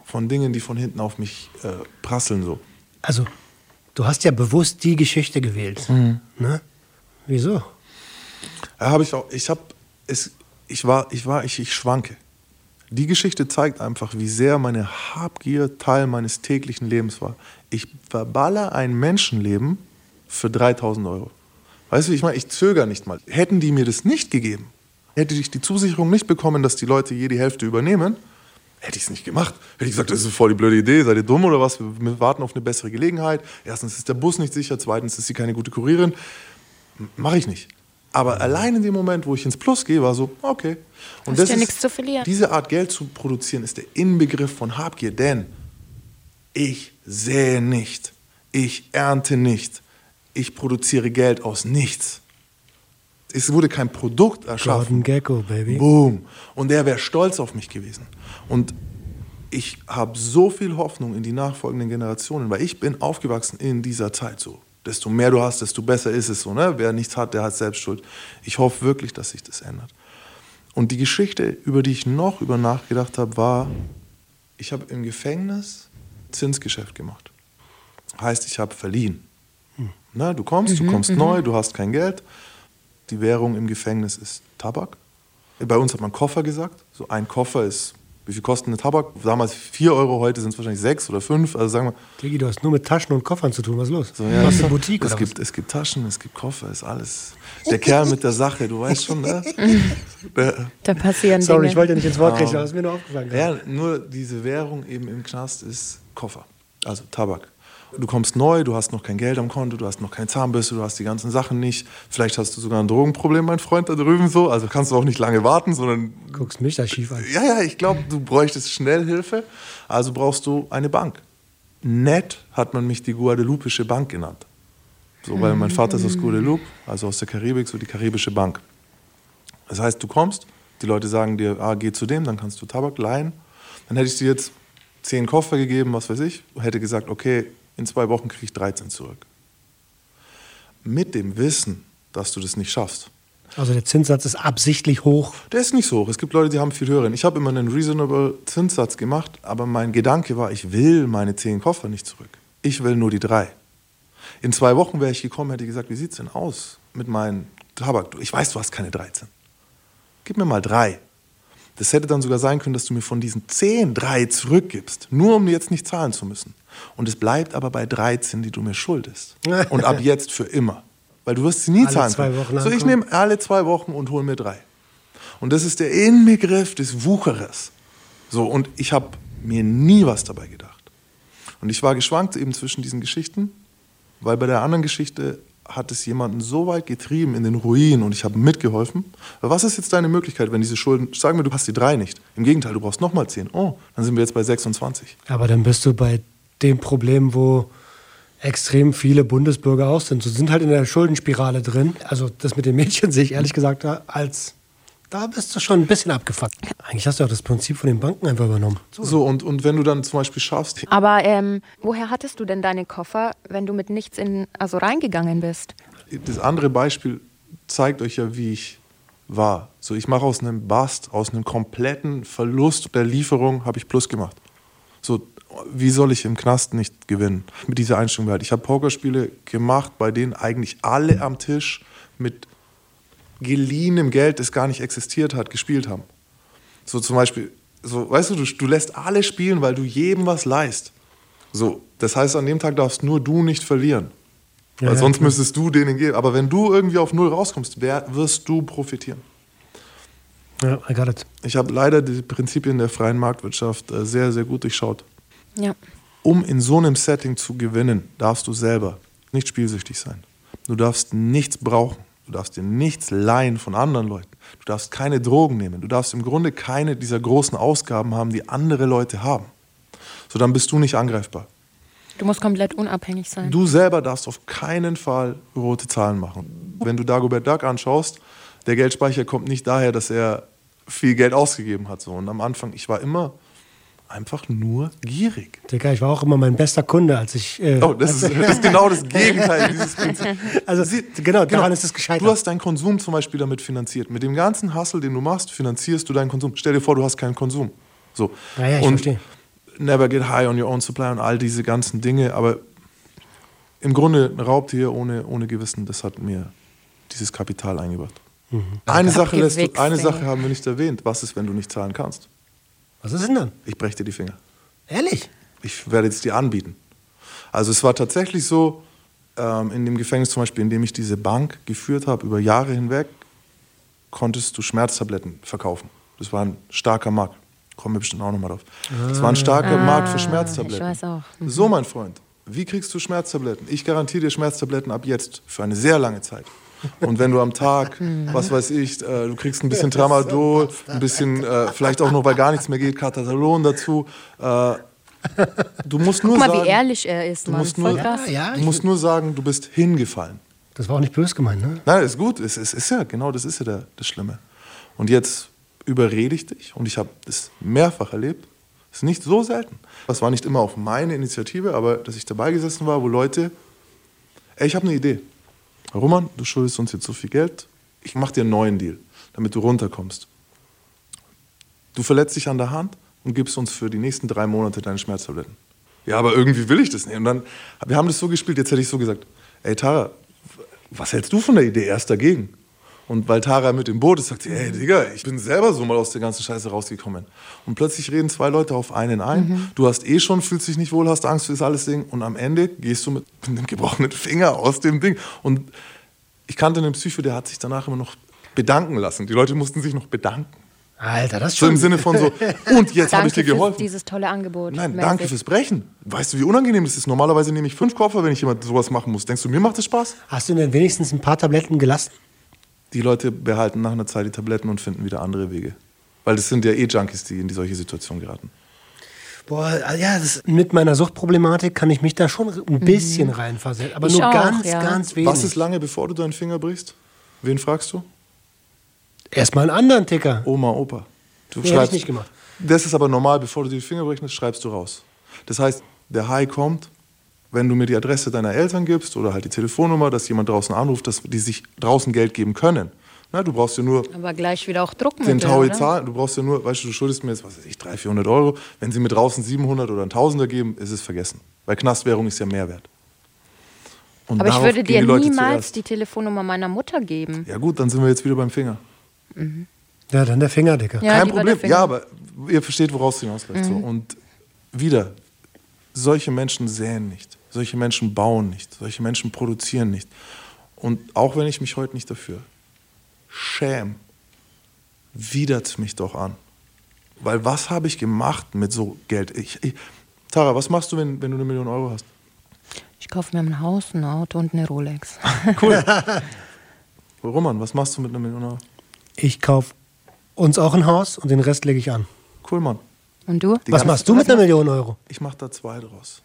von Dingen, die von hinten auf mich äh, prasseln. So. Also, du hast ja bewusst die Geschichte gewählt. Mhm. Ne? Wieso? Ja, habe ich auch. Ich habe es. Ich war. Ich war. Ich, ich schwanke. Die Geschichte zeigt einfach, wie sehr meine Habgier Teil meines täglichen Lebens war. Ich verballer ein Menschenleben für 3000 Euro. Weißt du, ich meine, ich zögere nicht mal. Hätten die mir das nicht gegeben, hätte ich die Zusicherung nicht bekommen, dass die Leute je die Hälfte übernehmen, hätte ich es nicht gemacht. Hätte ich gesagt, das ist voll die blöde Idee, seid ihr dumm oder was? Wir, wir warten auf eine bessere Gelegenheit. Erstens ist der Bus nicht sicher, zweitens ist sie keine gute Kurierin. Mache ich nicht. Aber allein in dem Moment, wo ich ins Plus gehe, war so, okay. Und Hast ja nichts zu verlieren. Diese Art Geld zu produzieren, ist der Inbegriff von Habgier, denn ich sähe nicht, ich ernte nicht, ich produziere Geld aus nichts. Es wurde kein Produkt erschaffen. Gordon Gecko, Baby. Boom. Und er wäre stolz auf mich gewesen. Und ich habe so viel Hoffnung in die nachfolgenden Generationen, weil ich bin aufgewachsen in dieser Zeit so. Desto mehr du hast, desto besser ist es so. Ne? Wer nichts hat, der hat selbst Schuld. Ich hoffe wirklich, dass sich das ändert. Und die Geschichte, über die ich noch über nachgedacht habe, war, ich habe im Gefängnis Zinsgeschäft gemacht. Heißt, ich habe verliehen. Na, du kommst, du kommst neu, du hast kein Geld. Die Währung im Gefängnis ist Tabak. Bei uns hat man Koffer gesagt. So ein Koffer ist, wie viel kostet ein Tabak? Damals 4 Euro, heute sind es wahrscheinlich 6 oder 5. Also sagen wir, Digi, du hast nur mit Taschen und Koffern zu tun. Was ist los? so, ja, du hast eine Boutique es oder gibt, es gibt Taschen, es gibt Koffer, ist alles. Der Kerl mit der Sache, du weißt schon, ne? Der, Da passieren was? Sorry, Dinge. ich wollte nicht ins Wort kriegen, aber es ist mir nur aufgefallen. ja, nur diese Währung eben im Knast ist Koffer, also Tabak. Du kommst neu, du hast noch kein Geld am Konto, du hast noch keine Zahnbürste, du hast die ganzen Sachen nicht. Vielleicht hast du sogar ein Drogenproblem, mein Freund da drüben so. Also kannst du auch nicht lange warten, sondern Guckst mich da schief an. ja, ja, ich glaube, du bräuchtest schnell Hilfe. Also brauchst du eine Bank. Nett hat man mich die Guadeloupische Bank genannt. So, weil mein Vater ist aus Guadeloupe, also aus der Karibik, so die karibische Bank. Das heißt, du kommst, die Leute sagen dir, ah, geh zu dem, dann kannst du Tabak leihen. Dann hätte ich dir jetzt zehn Koffer gegeben, was weiß ich, und hätte gesagt, okay, in zwei Wochen kriege ich 13 zurück. Mit dem Wissen, dass du das nicht schaffst. Also der Zinssatz ist absichtlich hoch. Der ist nicht so hoch. Es gibt Leute, die haben viel höheren. Ich habe immer einen reasonable Zinssatz gemacht, aber mein Gedanke war, ich will meine zehn Koffer nicht zurück. Ich will nur die drei. In zwei Wochen wäre ich gekommen, hätte gesagt, wie sieht es denn aus mit meinem Tabak? Ich weiß, du hast keine 13. Gib mir mal drei. Das hätte dann sogar sein können, dass du mir von diesen zehn drei zurückgibst, nur um jetzt nicht zahlen zu müssen. Und es bleibt aber bei 13, die du mir schuldest. Und ab jetzt für immer. Weil du wirst sie nie Alle zahlen zwei können. Wochen so, ich nehme alle zwei Wochen und hole mir drei. Und das ist der Inbegriff des Wucherers. So, und ich habe mir nie was dabei gedacht. Und ich war geschwankt eben zwischen diesen Geschichten, weil bei der anderen Geschichte hat es jemanden so weit getrieben in den Ruin und ich habe mitgeholfen. Was ist jetzt deine Möglichkeit, wenn diese Schulden, sagen wir, du hast die drei nicht. Im Gegenteil, du brauchst nochmal zehn. Oh, dann sind wir jetzt bei 26. Aber dann bist du bei dem Problem, wo extrem viele Bundesbürger auch sind. Sie sind halt in der Schuldenspirale drin. Also das mit den Mädchen sehe ich ehrlich gesagt als, da bist du schon ein bisschen abgefuckt. Eigentlich hast du auch das Prinzip von den Banken einfach übernommen. So, und, und wenn du dann zum Beispiel schaffst, Aber ähm, woher hattest du denn deine Koffer, wenn du mit nichts in, also reingegangen bist? das andere Beispiel zeigt euch ja, wie ich war. So, ich mache aus einem Bast, aus einem kompletten Verlust der Lieferung, habe ich Plus gemacht. So, wie soll ich im Knast nicht gewinnen? Mit dieser Einstellung halt. Ich habe Pokerspiele gemacht, bei denen eigentlich alle am Tisch mit geliehenem Geld, das gar nicht existiert hat, gespielt haben. So zum Beispiel, so, weißt du, du, du lässt alle spielen, weil du jedem was leist. So, das heißt, an dem Tag darfst nur du nicht verlieren. Ja, weil ja, sonst klar. müsstest du denen geben. Aber wenn du irgendwie auf Null rauskommst, wer, wirst du profitieren. Ja, I got it. Ich habe leider die Prinzipien der freien Marktwirtschaft äh, sehr, sehr gut durchschaut. Ja. Um in so einem Setting zu gewinnen, darfst du selber nicht spielsüchtig sein. Du darfst nichts brauchen. Du darfst dir nichts leihen von anderen Leuten. Du darfst keine Drogen nehmen. Du darfst im Grunde keine dieser großen Ausgaben haben, die andere Leute haben. So, dann bist du nicht angreifbar. Du musst komplett unabhängig sein. Du selber darfst auf keinen Fall rote Zahlen machen. Wenn du Dagobert Duck anschaust, der Geldspeicher kommt nicht daher, dass er viel Geld ausgegeben hat. So. Und am Anfang, ich war immer einfach nur gierig. Digga, ich war auch immer mein bester Kunde, als ich. Äh, Oh, das ist, das ist genau das Gegenteil dieses Prinzips. also, genau, daran ist es gescheitert. Du hast deinen Konsum zum Beispiel damit finanziert. Mit dem ganzen Hustle, den du machst, finanzierst du deinen Konsum. Stell dir vor, du hast keinen Konsum. So. Ja, ja, ich und verstehe. never get high on your own supply und all diese ganzen Dinge. Aber im Grunde ein Raubtier ohne, ohne Gewissen, das hat mir dieses Kapital eingebracht. Mhm. Eine, Sache lässt du, eine. Sache haben wir nicht erwähnt. Was ist, wenn du nicht zahlen kannst? Was ist denn dann? Ich breche dir die Finger. Ehrlich? ich werde es dir anbieten. Also es war tatsächlich so, ähm, in dem Gefängnis zum Beispiel, in dem ich diese Bank geführt habe, über Jahre hinweg, konntest du Schmerztabletten verkaufen. Das war ein starker Markt. Kommen wir bestimmt auch nochmal drauf. Das war ein starker Markt für Schmerztabletten. ich weiß auch. Mhm. So, mein Freund, wie kriegst du Schmerztabletten? Ich garantiere dir Schmerztabletten ab jetzt für eine sehr lange Zeit. Und wenn du am Tag, was weiß ich, äh, du kriegst ein bisschen Tramadol, ein bisschen, äh, vielleicht auch noch, weil gar nichts mehr geht, Katatalon dazu. Äh, du musst nur Guck mal, sagen, wie ehrlich er ist, du Mann. musst nur. Ja, ja. du ich- musst nur sagen, du bist hingefallen. Das war auch nicht böse gemeint, ne? Nein, ist gut. Es, es ist ja, genau das ist ja der, das Schlimme. Und jetzt überrede ich dich und ich habe das mehrfach erlebt. Das ist nicht so selten. Das war nicht immer auf meine Initiative, aber dass ich dabei gesessen war, wo Leute, ey, ich habe eine Idee. Roman, du schuldest uns jetzt so viel Geld. Ich mache dir einen neuen Deal, damit du runterkommst. Du verletzt dich an der Hand und gibst uns für die nächsten drei Monate deine Schmerztabletten. Ja, aber irgendwie will ich das nicht. Und dann, wir haben das so gespielt, jetzt hätte ich so gesagt, ey Tara, was hältst du von der Idee? Erst dagegen. Und weil Tara mit im Boot ist, sagt sie, ey Digga, ich bin selber so mal aus der ganzen Scheiße rausgekommen. Und plötzlich reden zwei Leute auf einen ein. Du hast eh schon, fühlst dich nicht wohl, hast Angst für das alles Ding. Und am Ende gehst du mit einem gebrochenen Finger aus dem Ding. Und ich kannte einen Psycho, der hat sich danach immer noch bedanken lassen. Die Leute mussten sich noch bedanken. Alter, das ist So schon. im Sinne von so, und jetzt habe ich dir Danke für geholfen. dieses tolle Angebot. Nein, mäßig. danke fürs Brechen. Weißt du, wie unangenehm das ist? Normalerweise nehme ich fünf Koffer, wenn ich jemand sowas machen muss. Denkst du, mir macht das Spaß? Hast du denn wenigstens ein paar Tabletten gelassen? Die Leute behalten nach einer Zeit die Tabletten und finden wieder andere Wege. Weil das sind ja eh Junkies, die in die solche Situation geraten. Boah, ja, das, mit meiner Suchtproblematik kann ich mich da schon ein bisschen reinversetzen. Aber Ich nur auch, ganz, ja. ganz wenig. Was ist lange, bevor du deinen Finger brichst? Wen fragst du? Erstmal einen anderen Ticker. Oma, Opa. Du Nee, hab ich nicht gemacht. Das ist aber normal, bevor du die Finger brichst, schreibst du raus. Das heißt, der High kommt, wenn du mir die Adresse deiner Eltern gibst oder halt die Telefonnummer, dass jemand draußen anruft, dass die sich draußen Geld geben können. Na, du brauchst ja nur Aber gleich wieder auch Druckmittel, den Taui zahlen. Du brauchst ja nur, weißt du, du schuldest mir jetzt, was weiß ich, 300, 400 Euro. Wenn sie mir draußen 700 oder 1000er geben, ist es vergessen. Weil Knastwährung ist ja Mehrwert. Und Aber ich würde dir die niemals zuerst. die Telefonnummer meiner Mutter geben. Ja gut, dann sind wir jetzt wieder beim Finger. Ja, dann der Finger, Dicker. Ja, Kein Problem. Finger. Ja, aber ihr versteht, woraus es hinausläuft. So. Und wieder, solche Menschen säen nicht. Solche Menschen bauen nicht. Solche Menschen produzieren nicht. Und auch wenn ich mich heute nicht dafür schäme, widert mich doch an. Weil was habe ich gemacht mit so Geld? Ich, ich, Tara, was machst du, wenn, wenn du eine Million Euro hast? Ich kaufe mir ein Haus, ein Auto und eine Rolex. Roman, was machst du mit einer Million Euro? Ich kaufe uns auch ein Haus und den Rest lege ich an. Cool, Mann. Und du? Die Was machst du mit einer Million Euro? Ich mache da zwei draus.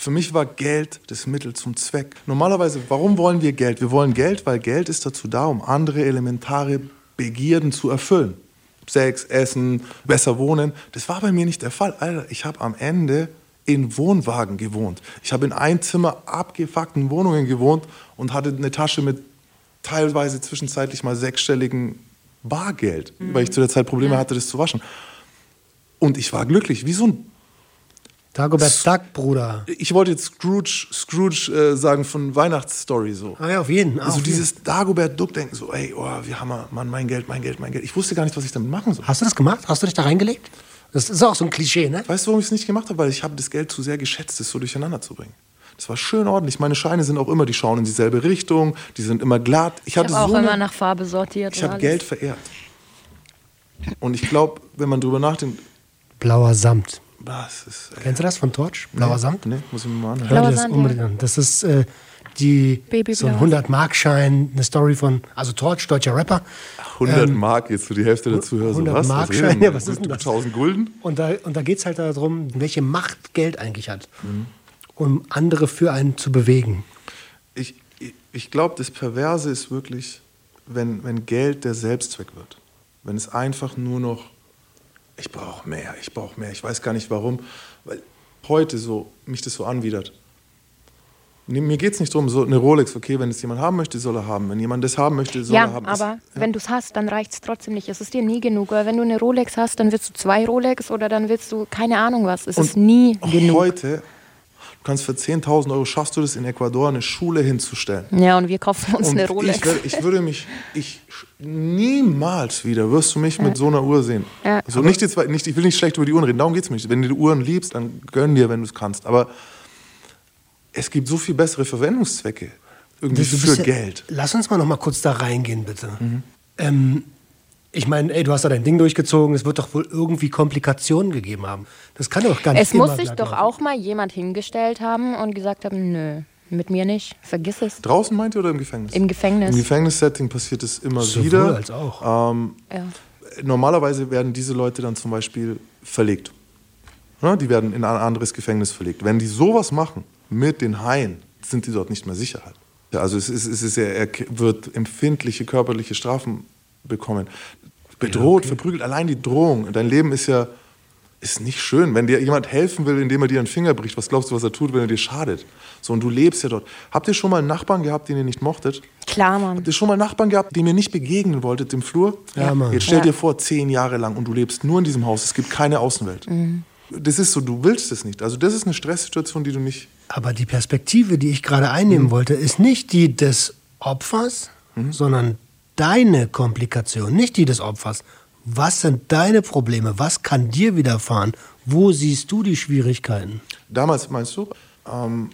Für mich war Geld das Mittel zum Zweck. Normalerweise, warum wollen wir Geld? Wir wollen Geld, weil Geld ist dazu da, um andere elementare Begierden zu erfüllen. Sex, Essen, besser wohnen. Das war bei mir nicht der Fall. Alter, ich habe am Ende in Wohnwagen gewohnt. Ich habe in ein Zimmer abgefuckten Wohnungen gewohnt und hatte eine Tasche mit teilweise zwischenzeitlich mal sechsstelligen Bargeld, weil ich zu der Zeit Probleme hatte, das zu waschen. Und ich war glücklich, wie so ein Dagobert Duck, Bruder. ich wollte jetzt Scrooge, Scrooge äh, sagen von Weihnachtsstory so. Ah ja, auf jeden. Also auf jeden. dieses Dagobert Duck denken so, ey, oh, wie Hammer, Mann, mein Geld, mein Geld, mein Geld. Ich wusste gar nicht, was ich damit machen soll. Hast du das gemacht? Hast du dich da reingelegt? Das ist auch so ein Klischee, ne? Weißt du, warum ich es nicht gemacht habe? Weil ich habe das Geld zu sehr geschätzt, es so durcheinander zu bringen. Das war schön ordentlich. Meine Scheine sind auch immer, die schauen in dieselbe Richtung, die sind immer glatt. Ich Ich habe auch so immer eine, nach Farbe sortiert. ich habe. Geld verehrt. Und ich glaube, wenn man drüber nachdenkt, Blauer Samt. Was ist. Äh, Kennst du das von Torch? Blauer Samt? Nee, muss ich mir mal anhören. Hör dir Blauer das Sand, unbedingt ja. an. Das ist äh, die so ein 100-Mark-Schein, eine Story von, also Torch, deutscher Rapper. 100 Mark, jetzt so die Hälfte dazu hörst. So, 100 was? Mark was, Schein, reden ja, was ist denn das? 1000 Gulden? Und da, und da geht es halt darum, welche Macht Geld eigentlich hat, Mhm. um andere für einen zu bewegen. Ich, ich, ich glaube, das Perverse ist wirklich, wenn, wenn Geld der Selbstzweck wird. Wenn es einfach nur noch, ich brauche mehr, ich brauche mehr, ich weiß gar nicht warum, weil heute so mich das so anwidert. Mir geht es nicht darum, so eine Rolex, okay, wenn es jemand haben möchte, soll er haben. Wenn jemand das haben möchte, soll Ja, er haben. Es- aber wenn du es hast, dann reicht es trotzdem nicht. Es ist dir nie genug. Weil wenn du eine Rolex hast, dann willst du zwei Rolex oder dann willst du keine Ahnung was. Es ist nie genug. Heute, du kannst für 10.000 Euro, schaffst du das in Ecuador, eine Schule hinzustellen. Ja, und wir kaufen uns Und eine Rolex. Ich, ich würde mich, ich niemals wieder wirst du mich mit so einer Uhr sehen. Ja. Also nicht jetzt, nicht, ich will nicht schlecht über die Uhren reden, darum geht es mir nicht. Wenn du die Uhren liebst, dann gönn dir, wenn du es kannst. Aber es gibt so viel bessere Verwendungszwecke irgendwie für ja- Geld. Lass uns mal noch mal kurz da reingehen, bitte. Mhm. Ähm, ich meine, ey, du hast da dein Ding durchgezogen, es wird doch wohl irgendwie Komplikationen gegeben haben. Das kann doch gar nicht es muss sich doch laufen. auch mal jemand hingestellt haben und gesagt haben, nö, mit mir nicht, vergiss es. Draußen meint ihr oder im Gefängnis? Im Gefängnis. Im Gefängnissetting passiert es immer Sowohl wieder. als auch. Ähm, Ja. Normalerweise werden diese Leute dann zum Beispiel verlegt. Ne, Die werden in ein anderes Gefängnis verlegt. Wenn die sowas machen mit den Haien, sind die dort nicht mehr sicher. Ja, Also es, ist, es ist, er wird empfindliche körperliche Strafen bekommen. Bedroht, verprügelt, allein die Drohung. Dein Leben ist ja ist nicht schön. Wenn dir jemand helfen will, indem er dir einen Finger bricht, was glaubst du, was er tut, wenn er dir schadet? So, und du lebst ja dort. Habt ihr schon mal einen Nachbarn gehabt, den ihr nicht mochtet? Klar, Mann. Habt ihr schon mal Nachbarn gehabt, dem ihr nicht begegnen wolltet im Flur? Ja, Mann. Jetzt stell Ja. dir vor, zehn Jahre lang und du lebst nur in diesem Haus. Es gibt keine Außenwelt. Mhm. Das ist so, du willst es nicht. Also das ist eine Stresssituation, die du nicht. Aber die Perspektive, die ich gerade einnehmen Mhm. wollte, ist nicht die des Opfers, sondern deine Komplikation, nicht die des Opfers. Was sind deine Probleme? Was kann dir widerfahren? Wo siehst du die Schwierigkeiten? Damals meinst du? Ähm,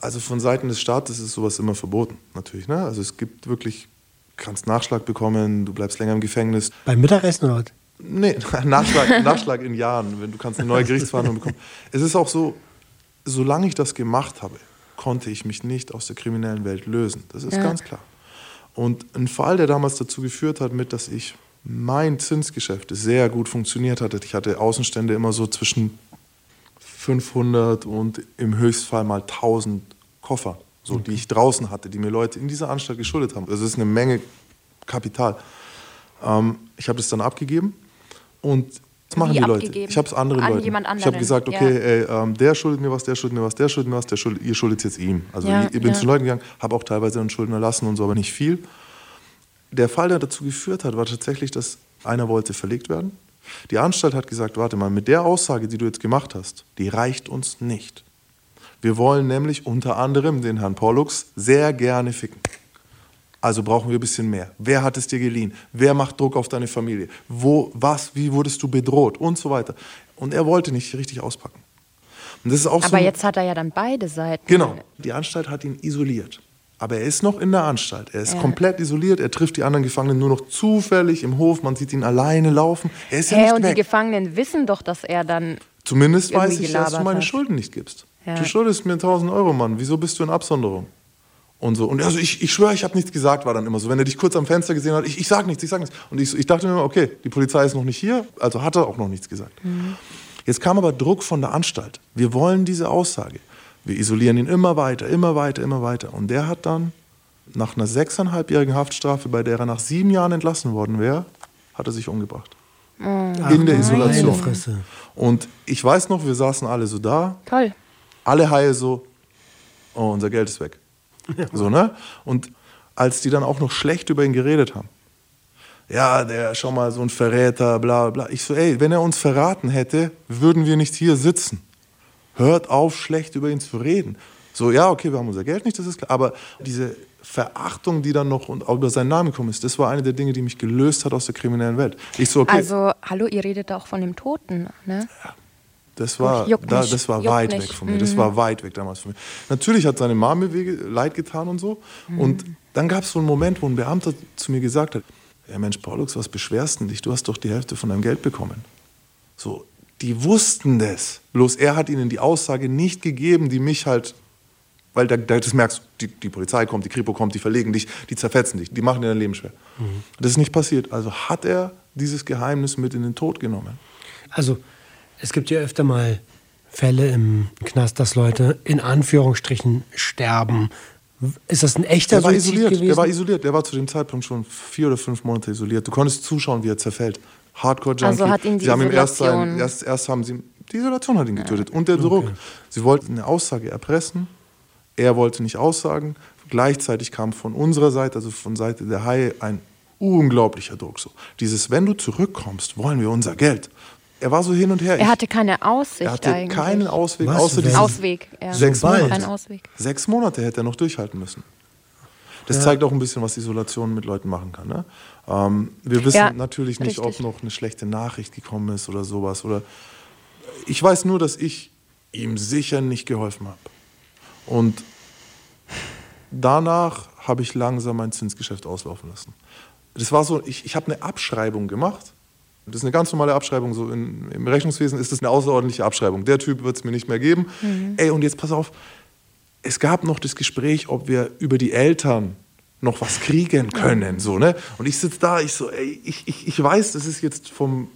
also von Seiten des Staates ist sowas immer verboten, natürlich. Ne? Also es gibt wirklich, kannst Nachschlag bekommen, du bleibst länger im Gefängnis. Beim Mittagessen oder was? Nee, Nachschlag, Nachschlag in Jahren, wenn du kannst eine neue Gerichtsverhandlung bekommen. Es ist auch so, solange ich das gemacht habe, konnte ich mich nicht aus der kriminellen Welt lösen. Das ist Ja. ganz klar. Und ein Fall, der damals dazu geführt hat, mit, dass ich mein Zinsgeschäft sehr gut funktioniert hatte. Ich hatte Außenstände immer so zwischen 500 und im Höchstfall mal 1000 Koffer, so, die ich draußen hatte, die mir Leute in dieser Anstalt geschuldet haben. Also Das ist eine Menge Kapital. Ähm, ich habe das dann abgegeben und was machen die Leute? Ich habe es anderen An Leuten. Ich habe gesagt, ja. okay, ey, ähm, der schuldet mir was, der schuldet mir was, der schuldet mir was, der schuldet, ihr schuldet jetzt ihm. Also Ja, ich, ich bin ja. zu den Leuten gegangen, habe auch teilweise einen Schulden erlassen und so, aber nicht viel. Der Fall, der dazu geführt hat, war tatsächlich, dass einer wollte verlegt werden. Die Anstalt hat gesagt, warte mal, mit der Aussage, die du jetzt gemacht hast, die reicht uns nicht. Wir wollen nämlich unter anderem den Herrn Pollux sehr gerne ficken. Also brauchen wir ein bisschen mehr. Wer hat es dir geliehen? Wer macht Druck auf deine Familie? Wo, was, wie wurdest du bedroht? Und so weiter. Und er wollte nicht richtig auspacken. Und das ist auch so Aber ein- jetzt hat er ja dann beide Seiten. Genau. Die Anstalt hat ihn isoliert. Aber er ist noch in der Anstalt. Er ist Ja. komplett isoliert. Er trifft die anderen Gefangenen nur noch zufällig im Hof. Man sieht ihn alleine laufen. Er ist ja Hä, nicht und die weg. Gefangenen wissen doch, dass er dann. Zumindest weiß ich, dass du meine hat. Schulden nicht gibst. Ja. Du schuldest mir 1000 Euro, Mann. Wieso bist du in Absonderung? Und so. Und also ich, ich schwöre, ich habe nichts gesagt, war dann immer so. Wenn er dich kurz am Fenster gesehen hat, ich, ich sag nichts, ich sag nichts. Und ich, ich dachte mir immer, okay, die Polizei ist noch nicht hier, also hat er auch noch nichts gesagt. Jetzt kam aber Druck von der Anstalt. Wir wollen diese Aussage. Wir isolieren ihn immer weiter, immer weiter, immer weiter. Und der hat dann nach einer sechseinhalbjährigen Haftstrafe, bei der er nach sieben Jahren entlassen worden wäre, hat er sich umgebracht. in der Isolation. Und ich weiß noch, wir saßen alle so da, Toll. alle Haie so, oh, unser Geld ist weg. So, ne? Und als die dann auch noch schlecht über ihn geredet haben. Ja, der ist schon mal so ein Verräter, bla bla. Ich so, ey, wenn er uns verraten hätte, würden wir nicht hier sitzen. Hört auf, schlecht über ihn zu reden. So, ja, okay, wir haben unser Geld nicht, das ist klar. Aber diese Verachtung, die dann noch über seinen Namen gekommen ist, das war eine der Dinge, die mich gelöst hat aus der kriminellen Welt. Ich so, okay. Also, hallo, ihr redet auch von dem Toten, ne? Ja. Das war, da, das war weit nicht. weg von mir. Mhm. Das war weit weg damals von mir. Natürlich hat seine Mama mir leid getan und so. Mhm. Und dann gab es so einen Moment, wo ein Beamter zu mir gesagt hat: Ja, Mensch, Paulux, was beschwerst du dich? Du hast doch die Hälfte von deinem Geld bekommen. So, die wussten das. Bloß er hat ihnen die Aussage nicht gegeben, die mich halt weil da, das merkst du, die, die, Polizei kommt, die Kripo kommt, die verlegen dich, die zerfetzen dich, die machen dir dein Leben schwer. Mhm. Das ist nicht passiert. Also hat er dieses Geheimnis mit in den Tod genommen. Also es gibt ja öfter mal Fälle im Knast, dass Leute in Anführungsstrichen sterben. Ist das ein echter der war isoliert. Gewesen? Der war isoliert. Der war zu dem Zeitpunkt schon vier oder fünf Monate isoliert. Du konntest zuschauen, wie er zerfällt. Hardcore-Junkie. Also hat ihn die sie haben ihm erst, sein, erst, erst haben sie die Isolation hat ihn getötet ja. und der Druck. Okay. Sie wollten eine Aussage erpressen er wollte nicht aussagen. Gleichzeitig kam von unserer Seite, also von Seite der Haie, ein unglaublicher Druck. So. Dieses, wenn du zurückkommst, wollen wir unser Geld. Er war so hin und her. Er hatte keine Aussicht. Er hatte eigentlich. keinen Ausweg, Was, außer diesen Ausweg. Ja. Sechs, Monate. Ausweg. sechs Monate hätte er noch durchhalten müssen. Das ja. zeigt auch ein bisschen, was Isolation mit Leuten machen kann. Ne? Ähm, wir wissen ja, natürlich nicht, richtig. ob noch eine schlechte Nachricht gekommen ist oder sowas. Oder ich weiß nur, dass ich ihm sicher nicht geholfen habe. Und danach habe ich langsam mein Zinsgeschäft auslaufen lassen. Das war so, ich, ich habe eine Abschreibung gemacht. Das ist eine ganz normale Abschreibung. So in, Im Rechnungswesen ist das eine außerordentliche Abschreibung. Der Typ wird es mir nicht mehr geben. Mhm. Ey, und jetzt pass auf, es gab noch das Gespräch, ob wir über die Eltern noch was kriegen können. So, ne? Und ich sitze da, ich so, ey, ich, ich, ich weiß, das ist jetzt vom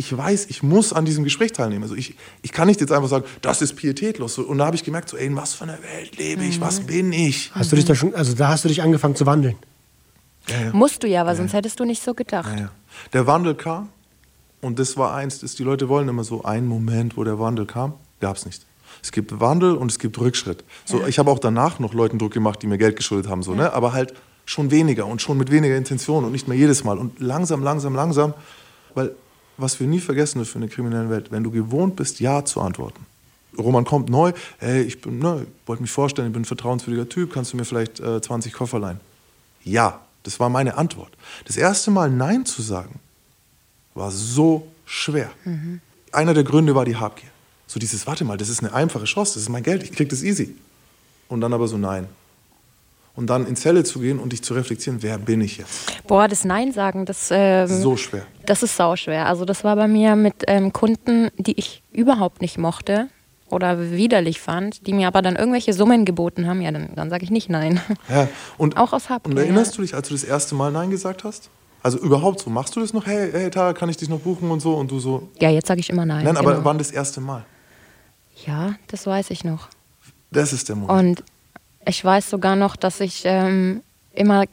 ich weiß, ich muss an diesem Gespräch teilnehmen. Also ich, ich kann nicht jetzt einfach sagen, das ist pietätlos. Und da habe ich gemerkt, so, ey, in was für einer Welt lebe ich, was mhm. bin ich? Hast du dich da schon, also da hast du dich angefangen zu wandeln? Ja, ja. Musst du ja, weil ja, sonst hättest du nicht so gedacht. Der Wandel kam und das war eins, das, die Leute wollen immer so einen Moment, wo der Wandel kam, gab es nicht. Es gibt Wandel und es gibt Rückschritt. So, Ich habe auch danach noch Leuten Druck gemacht, die mir Geld geschuldet haben, so, ne? aber halt schon weniger und schon mit weniger Intention und nicht mehr jedes Mal. Und langsam, langsam, langsam, weil was wir nie vergessen dürfen in der kriminellen Welt, wenn du gewohnt bist, Ja zu antworten. Roman kommt neu, hey, ich ne, wollte mich vorstellen, ich bin ein vertrauenswürdiger Typ, kannst du mir vielleicht äh, 20 Koffer leihen? Ja, das war meine Antwort. Das erste Mal Nein zu sagen, war so schwer. Mhm. Einer der Gründe war die Habgier. So dieses, warte mal, das ist eine einfache Chance, das ist mein Geld, ich krieg das easy. Und dann aber so Nein und dann in Zelle zu gehen und dich zu reflektieren, wer bin ich jetzt? Boah, das Nein sagen, das ähm, so schwer. Das ist sau schwer. Also das war bei mir mit ähm, Kunden, die ich überhaupt nicht mochte oder widerlich fand, die mir aber dann irgendwelche Summen geboten haben, ja, dann, dann sage ich nicht Nein. Ja, und, auch aus Habgier. Und erinnerst du dich, als du das erste Mal Nein gesagt hast? Also überhaupt so, machst du das noch? Hey, hey, Tara, kann ich dich noch buchen und so? Und du so? Ja, jetzt sage ich immer Nein. Nein, aber genau. wann das erste Mal? Ja, das weiß ich noch. Das ist der Moment. Und ich weiß sogar noch, dass ich ähm, immer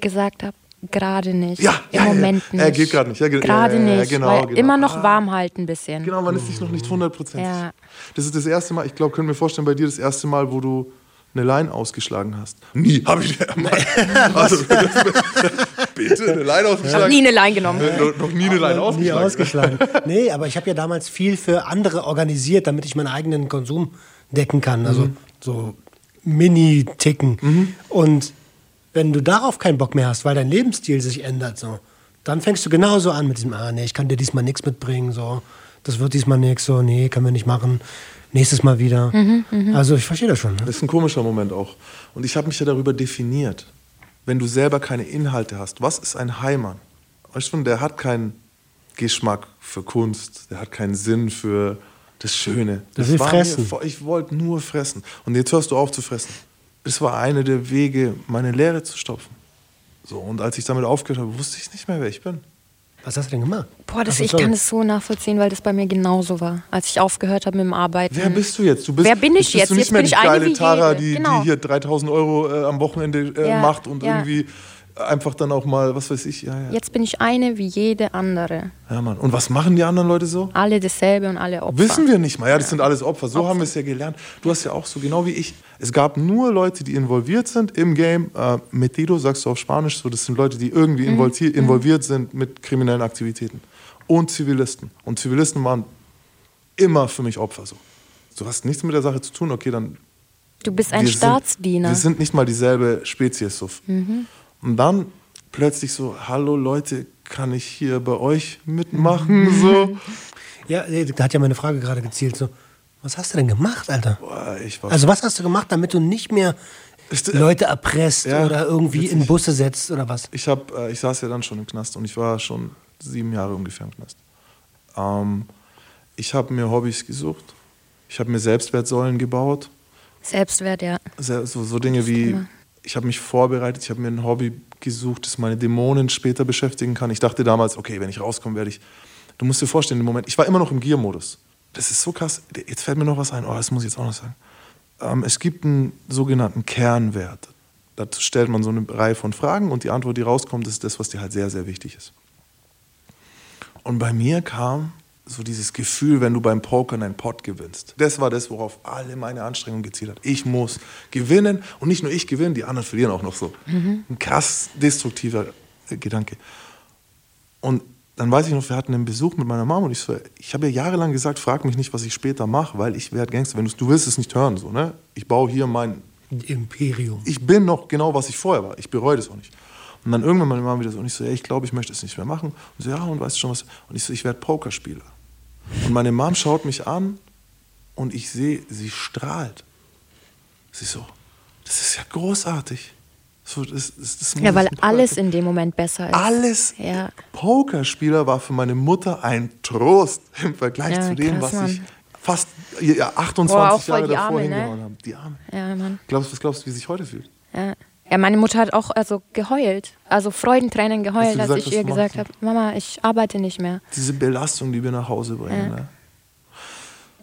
gesagt habe, gerade nicht. Ja, im ja, Moment ja. nicht. Er geht gerade nicht. Ja, gerade ja, nicht. Genau, genau. Immer noch ah. warm halten ein bisschen. Genau, man ist sich noch nicht 100%. Ja. Das ist das erste Mal, ich glaube, können wir vorstellen, bei dir das erste Mal, wo du eine Line ausgeschlagen hast. Nie habe ich also, bitte eine Line ausgeschlagen. Nie eine Line genommen. Noch, noch nie eine Line ausgeschlagen. Nie ausgeschlagen. nee, aber ich habe ja damals viel für andere organisiert, damit ich meinen eigenen Konsum decken kann. Also mhm. so Mini-Ticken. Mhm. Und wenn du darauf keinen Bock mehr hast, weil dein Lebensstil sich ändert, so, dann fängst du genauso an mit diesem, ah, nee, ich kann dir diesmal nichts mitbringen, so, das wird diesmal nichts, so, nee, können wir nicht machen. Nächstes Mal wieder. Mhm, mh. Also ich verstehe das schon. Ne? Das ist ein komischer Moment auch. Und ich habe mich ja darüber definiert. Wenn du selber keine Inhalte hast, was ist ein Heimann? Weißt du, der hat keinen Geschmack für Kunst, der hat keinen Sinn für das Schöne. Das will fressen. Mir, ich wollte nur fressen. Und jetzt hörst du auf zu fressen. Es war einer der Wege, meine Lehre zu stopfen. So, und als ich damit aufgehört habe, wusste ich nicht mehr, wer ich bin. Was hast du denn gemacht? Boah, das, ich kann es so nachvollziehen, weil das bei mir genauso war, als ich aufgehört habe mit dem Arbeiten. Wer bist du jetzt? Du bist, Wer bin ich jetzt? Bist du nicht jetzt mehr die geile Tara, die, genau. die, hier 3000 Euro äh, am Wochenende äh, ja, macht und ja. irgendwie einfach dann auch mal, was weiß ich, ja, ja. Jetzt bin ich eine wie jede andere. Ja, Mann. Und was machen die anderen Leute so? Alle dasselbe und alle Opfer. Wissen wir nicht mal. Ja, das sind alles Opfer. So haben wir es ja gelernt. Du hast ja auch so genau wie ich. Es gab nur Leute, die involviert sind im Game. Äh, metido sagst du auf Spanisch so. Das sind Leute, die irgendwie involviert, involviert sind mit kriminellen Aktivitäten. Und Zivilisten. Und Zivilisten waren immer für mich Opfer so. Du hast nichts mit der Sache zu tun. Okay, dann Du bist ein wir Staatsdiener. Sind, wir sind nicht mal dieselbe Spezies. So. Und dann plötzlich so, hallo Leute, kann ich hier bei euch mitmachen? So. Ja, da hat ja meine Frage gerade gezielt. So, was hast du denn gemacht, Alter? Boah, ich war Also was hast du gemacht, damit du nicht mehr Ist, äh, Leute erpresst ja, oder irgendwie in witzig. Busse setzt oder was? ich, hab, äh, ich saß ja dann schon im Knast und ich war schon sieben Jahre ungefähr im Knast. Ähm, ich habe mir Hobbys gesucht. Ich habe mir Selbstwertsäulen gebaut. Selbstwert, ja. So, so Dinge wie, ich habe mich vorbereitet, ich habe mir ein Hobby gesucht, das meine Dämonen später beschäftigen kann. Ich dachte damals, okay, wenn ich rauskomme, werde ich. Du musst dir vorstellen, im Moment, ich war immer noch im Gier-Modus. Das ist so krass. Jetzt fällt mir noch was ein. Oh, das muss ich jetzt auch noch sagen. Ähm, es gibt einen sogenannten Kernwert. Dazu stellt man so eine Reihe von Fragen und die Antwort, die rauskommt, ist das, was dir halt sehr, sehr wichtig ist. Und bei mir kam so dieses Gefühl, wenn du beim Poker einen Pot gewinnst. Das war das, worauf alle meine Anstrengungen gezielt hat. Ich muss gewinnen und nicht nur ich gewinnen, die anderen verlieren auch noch so. Ein krass destruktiver äh, Gedanke. Und dann weiß ich noch, wir hatten einen Besuch mit meiner Mama und ich so, ich habe ja jahrelang gesagt, frag mich nicht, was ich später mache, weil ich werde Gangster. Wenn du, du willst es nicht hören, so, ne? Ich baue hier mein, Imperium. ich bin noch genau, was ich vorher war. Ich bereue das auch nicht. Und dann irgendwann meine Mama wieder so, und ich so, ey, ich glaube, ich möchte es nicht mehr machen. Und so, ja, und weißt du schon was? Und ich so, ich werde Pokerspieler. Und meine Mom schaut mich an und ich sehe, sie strahlt. Sie so, das ist ja großartig. So, das, das, das Ja, weil ich- alles in dem Moment besser ist. alles Ja. Pokerspieler war für meine Mutter ein Trost im Vergleich Ja, zu dem, krass, was ich Mann. fast ja, 28 Boah, Jahre davor Arme, ne? hingehauen habe. Die Arme. Ja, Mann. Glaubst, was glaubst du, wie sie sich heute fühlt? Ja. Ja, meine Mutter hat auch also geheult. Also Freudentränen geheult, als ich ihr gesagt habe, Mama, ich arbeite nicht mehr. Diese Belastung, die wir nach Hause bringen. Ja. Ne?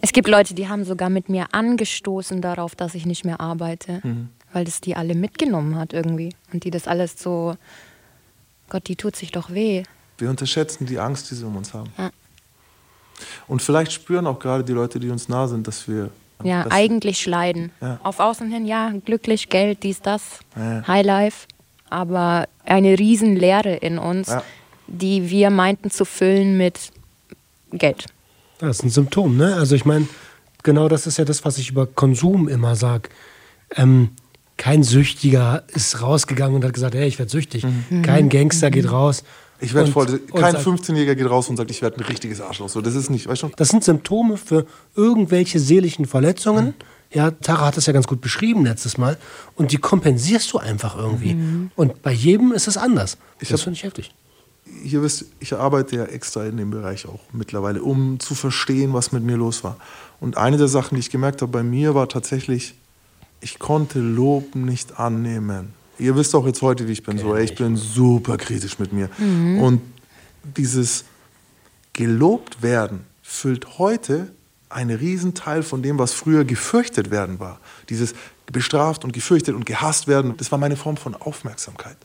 Es gibt Leute, die haben sogar mit mir angestoßen darauf, dass ich nicht mehr arbeite, Mhm. weil das die alle mitgenommen hat irgendwie. Und die das alles so, Gott, die tut sich doch weh. Wir unterschätzen die Angst, die sie um uns haben. Ja. Und vielleicht spüren auch gerade die Leute, die uns nah sind, dass wir. Ja, dass, eigentlich leiden. Ja. Auf Außen hin, ja, glücklich, Geld, dies, das, Ja. Highlife. Aber eine riesen Leere in uns, Ja. die wir meinten zu füllen mit Geld. Das ist ein Symptom, ne? Also ich meine, genau das ist ja das, was ich über Konsum immer sage. Ähm, kein Süchtiger ist rausgegangen und hat gesagt, hey, ich werde süchtig. Kein Gangster geht raus. Ich werde voll. Kein sagt, 15-Jähriger geht raus und sagt, ich werde ein richtiges Arschloch. So, das ist nicht, weißt du? Das sind Symptome für irgendwelche seelischen Verletzungen. Mhm. Ja, Tara hat das ja ganz gut beschrieben letztes Mal. Und die kompensierst du einfach irgendwie. Und bei jedem ist es anders. Ich das finde ich heftig. Hier wisst, ich arbeite ja extra in dem Bereich auch mittlerweile, um zu verstehen, was mit mir los war. Und eine der Sachen, die ich gemerkt habe bei mir, war tatsächlich, ich konnte Lob nicht annehmen. Ihr wisst auch jetzt heute, wie ich bin. So, ey, ich bin super kritisch mit mir. Und dieses gelobt werden füllt heute einen Riesenteil von dem, was früher gefürchtet werden war. Dieses bestraft und gefürchtet und gehasst werden, das war meine Form von Aufmerksamkeit.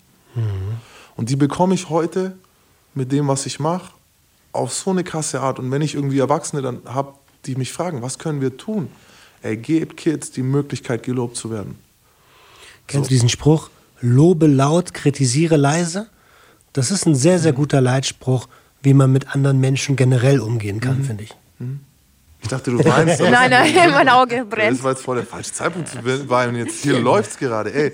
Und die bekomme ich heute mit dem, was ich mache, auf so eine krasse Art. Und wenn ich irgendwie Erwachsene dann habe, die mich fragen, was können wir tun? Ey, gebt Kids die Möglichkeit, gelobt zu werden. Kennst du diesen Spruch? Lobe laut, kritisiere leise. Das ist ein sehr, Mhm. sehr guter Leitspruch, wie man mit anderen Menschen generell umgehen Mhm. kann, finde ich. Ich dachte, du weinst. Nein, nein, mein Auge Das brennt. war jetzt voll der falsche Zeitpunkt zu weinen. Jetzt hier läuft's gerade. Ey,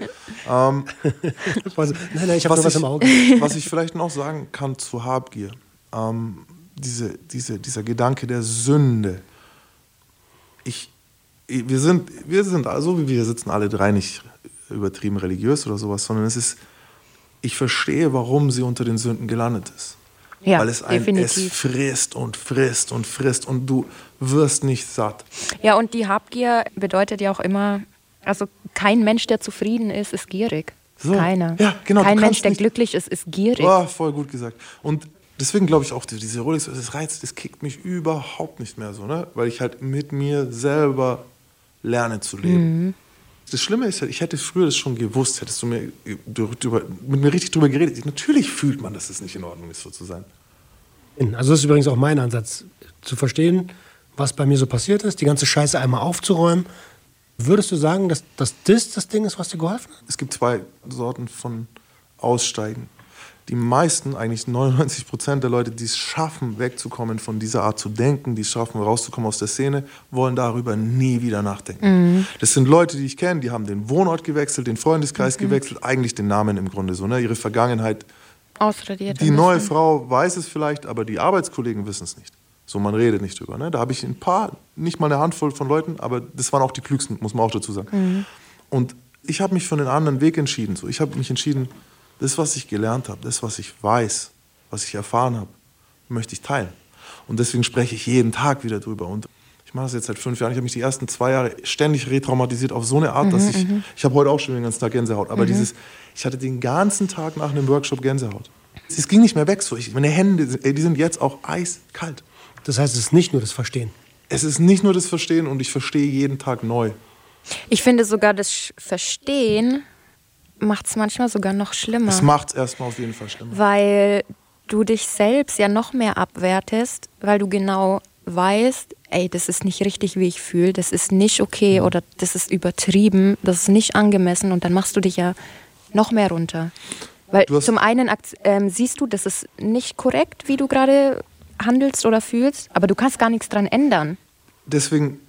ähm, Also, nein, nein, ich habe nur was ich, im Auge. was ich vielleicht noch sagen kann zu Habgier, ähm, diese, diese, dieser Gedanke der Sünde. Ich, wir, sind, wir sind, also wie wir sitzen, alle drei nicht übertrieben religiös oder sowas, sondern es ist, ich verstehe, warum sie unter den Sünden gelandet ist. Ja, Weil es, ein, es frisst und frisst und frisst und du wirst nicht satt. Ja, und die Habgier bedeutet ja auch immer, also kein Mensch, der zufrieden ist, ist gierig. So. Keiner. Ja, genau, Kein Mensch, der glücklich ist, ist gierig. Oh, voll gut gesagt. Und deswegen glaube ich auch, die- diese Rolex, das reizt, das kickt mich überhaupt nicht mehr so, ne? Weil ich halt mit mir selber lerne zu leben. Das Schlimme ist ja, ich hätte früher das schon gewusst, hättest du mir drüber, mit mir richtig drüber geredet. Natürlich fühlt man, dass es nicht in Ordnung ist, so zu sein. Also das ist übrigens auch mein Ansatz, zu verstehen, was bei mir so passiert ist, die ganze Scheiße einmal aufzuräumen. Würdest du sagen, dass, dass das das Ding ist, was dir geholfen hat? Es gibt zwei Sorten von Aussteigen. Die meisten, eigentlich 99 Prozent der Leute, die es schaffen, wegzukommen von dieser Art zu denken, die es schaffen, rauszukommen aus der Szene, wollen darüber nie wieder nachdenken. Mhm. Das sind Leute, die ich kenne, die haben den Wohnort gewechselt, den Freundeskreis mhm. gewechselt, eigentlich den Namen im Grunde so, ne? ihre Vergangenheit. Ausradiert. Die neue Frau weiß es vielleicht, aber die Arbeitskollegen wissen es nicht. So, man redet nicht drüber. Ne? Da habe ich ein paar, nicht mal eine Handvoll von Leuten, aber das waren auch die klügsten, muss man auch dazu sagen. Mhm. Und ich habe mich für einen anderen Weg entschieden. So, ich habe mich entschieden, das, was ich gelernt habe, das, was ich weiß, was ich erfahren habe, möchte ich teilen. Und deswegen spreche ich jeden Tag wieder drüber. Und ich mache das jetzt seit fünf Jahren. Ich habe mich die ersten zwei Jahre ständig retraumatisiert auf so eine Art, mhm, dass ich, mhm. ich habe heute auch schon den ganzen Tag Gänsehaut, aber mhm. dieses, ich hatte den ganzen Tag nach einem Workshop Gänsehaut. Es ging nicht mehr weg so. Ich, meine Hände, die sind jetzt auch eiskalt. Das heißt, es ist nicht nur das Verstehen. Es ist nicht nur das Verstehen und ich verstehe jeden Tag neu. Ich finde sogar das Verstehen macht es manchmal sogar noch schlimmer. Es macht es erstmal auf jeden Fall schlimmer. Weil du dich selbst ja noch mehr abwertest, weil du genau weißt, ey, das ist nicht richtig, wie ich fühle, das ist nicht okay mhm. oder das ist übertrieben, das ist nicht angemessen und dann machst du dich ja noch mehr runter. Weil zum einen ähm, siehst du, das ist nicht korrekt, wie du gerade handelst oder fühlst, aber du kannst gar nichts dran ändern. Deswegen,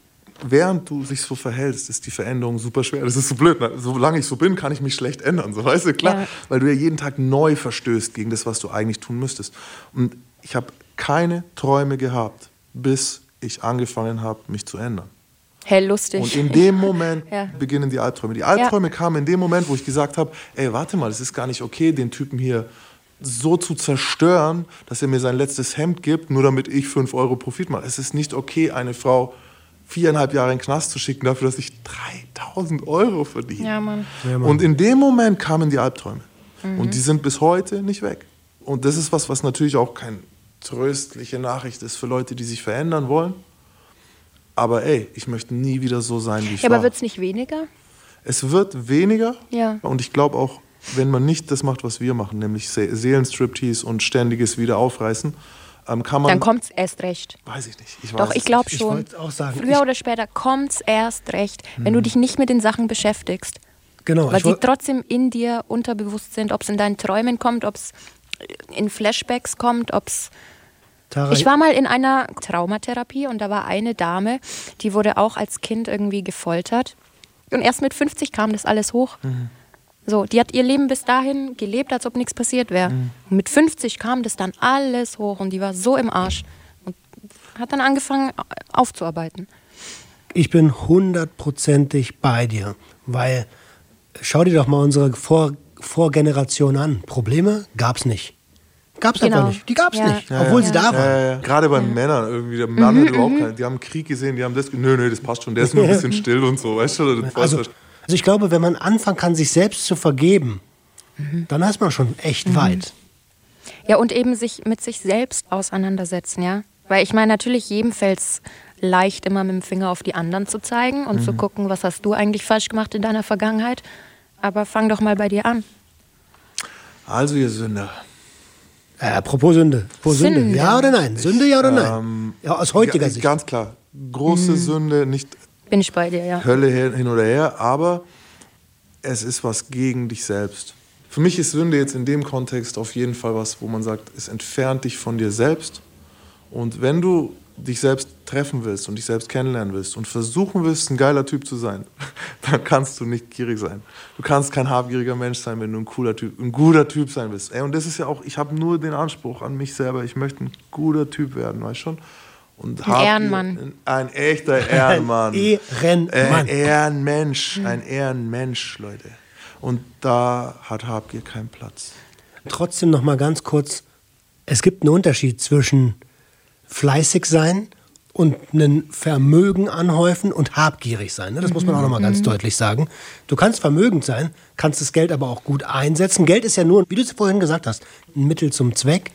während du dich so verhältst, ist die Veränderung super schwer. Das ist so blöd. Ne? Solange ich so bin, kann ich mich schlecht ändern. So, weißt du, klar. Ja. Weil du ja jeden Tag neu verstößt gegen das, was du eigentlich tun müsstest. Und ich habe keine Träume gehabt, bis ich angefangen habe, mich zu ändern. Hell lustig. Und in dem Moment ja. beginnen die Albträume. Die Albträume ja. kamen in dem Moment, wo ich gesagt habe, ey, warte mal, es ist gar nicht okay, den Typen hier so zu zerstören, dass er mir sein letztes Hemd gibt, nur damit ich 5 Euro Profit mache. Es ist nicht okay, eine Frau viereinhalb Jahre in den Knast zu schicken, dafür, dass ich 3000 Euro verdiene. Ja, Mann. Ja, Mann. Und in dem Moment kamen die Albträume. Mhm. Und die sind bis heute nicht weg. Und das ist was, was natürlich auch keine tröstliche Nachricht ist für Leute, die sich verändern wollen. Aber ey, ich möchte nie wieder so sein, wie ich ja, war. Aber wird es nicht weniger? Es wird weniger. Ja. Und ich glaube auch, wenn man nicht das macht, was wir machen, nämlich Seelenstriptease und ständiges Wiederaufreißen, ähm, kann man. Dann kommt es erst recht. Weiß ich nicht. Ich Doch, ich glaube schon. Ich auch sagen, Früher oder später kommt es erst recht, wenn du hm. dich nicht mit den Sachen beschäftigst. Genau. Weil sie trotzdem in dir unterbewusst sind, ob es in deinen Träumen kommt, ob es in Flashbacks kommt, ob es. Ich war mal in einer Traumatherapie und da war eine Dame, die wurde auch als Kind irgendwie gefoltert. Und erst mit 50 kam das alles hoch. Mhm. So, die hat ihr Leben bis dahin gelebt, als ob nichts passiert wäre. Mhm. Und mit 50 kam das dann alles hoch und die war so im Arsch und hat dann angefangen aufzuarbeiten. Ich bin hundertprozentig bei dir, weil schau dir doch mal unsere Vor Vorgeneration an. Probleme gab es nicht. Gab es genau. einfach nicht. Die gab es ja. nicht, obwohl ja, sie da waren. Gerade bei Männern irgendwie. Der Mann mhm, hat überhaupt keinen. Die haben Krieg gesehen, die haben das. Nö, nö, das passt schon. Der ist nur ein bisschen still und so. Weißt du? also, also ich glaube, wenn man anfangen kann, sich selbst zu vergeben, mhm. dann ist man schon echt mhm. weit. Ja, und eben sich mit sich selbst auseinandersetzen, ja. Weil ich meine, natürlich jedem fällt es leicht, immer mit dem Finger auf die anderen zu zeigen und mhm. zu gucken, was hast du eigentlich falsch gemacht in deiner Vergangenheit. Aber fang doch mal bei dir an. Also, ihr Sünder. Äh, apropos Sünde. Apropos Sünde. Sünde. Ja oder nein? Sünde, ja oder nein? Ähm, ja, aus heutiger Sicht. Ganz klar. Große mhm. Sünde, nicht bin ich bei dir, ja. Hölle hin oder her, aber es ist was gegen dich selbst. Für mich ist Sünde jetzt in dem Kontext auf jeden Fall was, wo man sagt, es entfernt dich von dir selbst. Und wenn du dich selbst treffen willst und dich selbst kennenlernen willst und versuchen willst, ein geiler Typ zu sein, dann kannst du nicht gierig sein. Du kannst kein habgieriger Mensch sein, wenn du ein cooler Typ, ein guter Typ sein willst. Ey, und das ist ja auch, ich habe nur den Anspruch an mich selber, ich möchte ein guter Typ werden, weißt du schon? Und ein Ehrenmann. Ein echter Ehrenmann. Ein Ehrenmann. Ein Ehrenmensch. Ein Ehrenmensch, Leute. Und da hat Habgier keinen Platz. Trotzdem noch mal ganz kurz. Es gibt einen Unterschied zwischen fleißig sein und ein Vermögen anhäufen und habgierig sein. Ne? Das muss man auch noch mal ganz mhm. deutlich sagen. Du kannst vermögend sein, kannst das Geld aber auch gut einsetzen. Geld ist ja nur, wie du es vorhin gesagt hast, ein Mittel zum Zweck.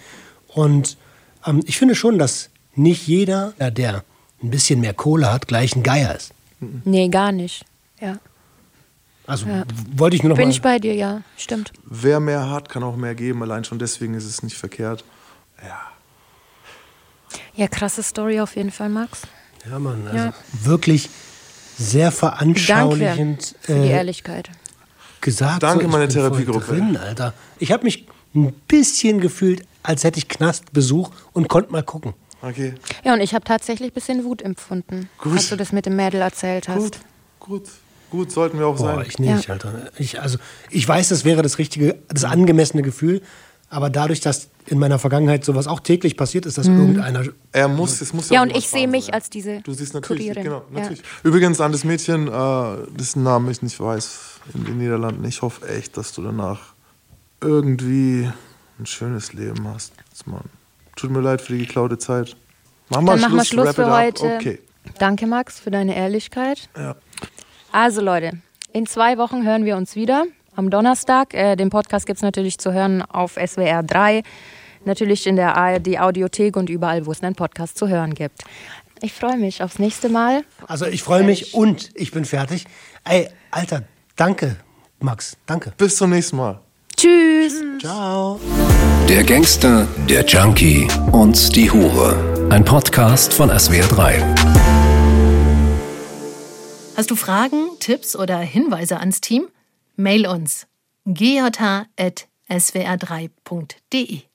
Und ähm, ich finde schon, dass nicht jeder, der ein bisschen mehr Kohle hat, gleich ein Geier ist. Nee, gar nicht. Ja. Also wollte ich nur noch Bin mal. ich bei dir, ja. Stimmt. Wer mehr hat, kann auch mehr geben. Allein schon deswegen ist es nicht verkehrt. Ja. Ja, krasse Story auf jeden Fall, Max. ja, Mann, also Ja. wirklich sehr Danke veranschaulichend für die äh, Ehrlichkeit. gesagt. Danke, ich meine Therapiegruppe. Drin, Alter. Ich habe mich ein bisschen gefühlt, als hätte ich Knastbesuch und konnte mal gucken. Okay. Ja, und ich habe tatsächlich ein bisschen Wut empfunden, Gut. als du das mit dem Mädel erzählt hast. Gut, gut, gut, sollten wir auch Boah, sein. ich nicht, Alter. Ich, also, ich weiß, das wäre das richtige, das angemessene Gefühl, aber dadurch, dass in meiner Vergangenheit sowas auch täglich passiert ist, dass irgendeiner. Er muss, es muss Ja, und irgendwas ich sehe mich sein. als diese Du siehst natürlich, Kurierin. genau, Ja. natürlich. Übrigens an das Mädchen, äh, dessen Namen ich nicht weiß, in den Niederlanden. Ich hoffe echt, dass du danach irgendwie ein schönes Leben hast. Mann. Tut mir leid für die geklaute Zeit. Mach mal Dann machen wir Schluss, für heute. Okay. Danke, Max, für deine Ehrlichkeit. Ja. Also, Leute, in zwei Wochen hören wir uns wieder. Am Donnerstag. Äh, den Podcast gibt es natürlich zu hören auf SWR 3, natürlich in der ARD Audiothek und überall, wo es einen Podcast zu hören gibt. Ich freue mich aufs nächste Mal. Also, ich freue mich und ich bin fertig. Ey, Alter, danke, Max. Danke. Bis zum nächsten Mal. Tschüss. Ciao. Der Gangster, der Junkie und die Hure. Ein Podcast von SWR3. Hast du Fragen, Tipps oder Hinweise ans Team? Mail uns gj.swr3.de.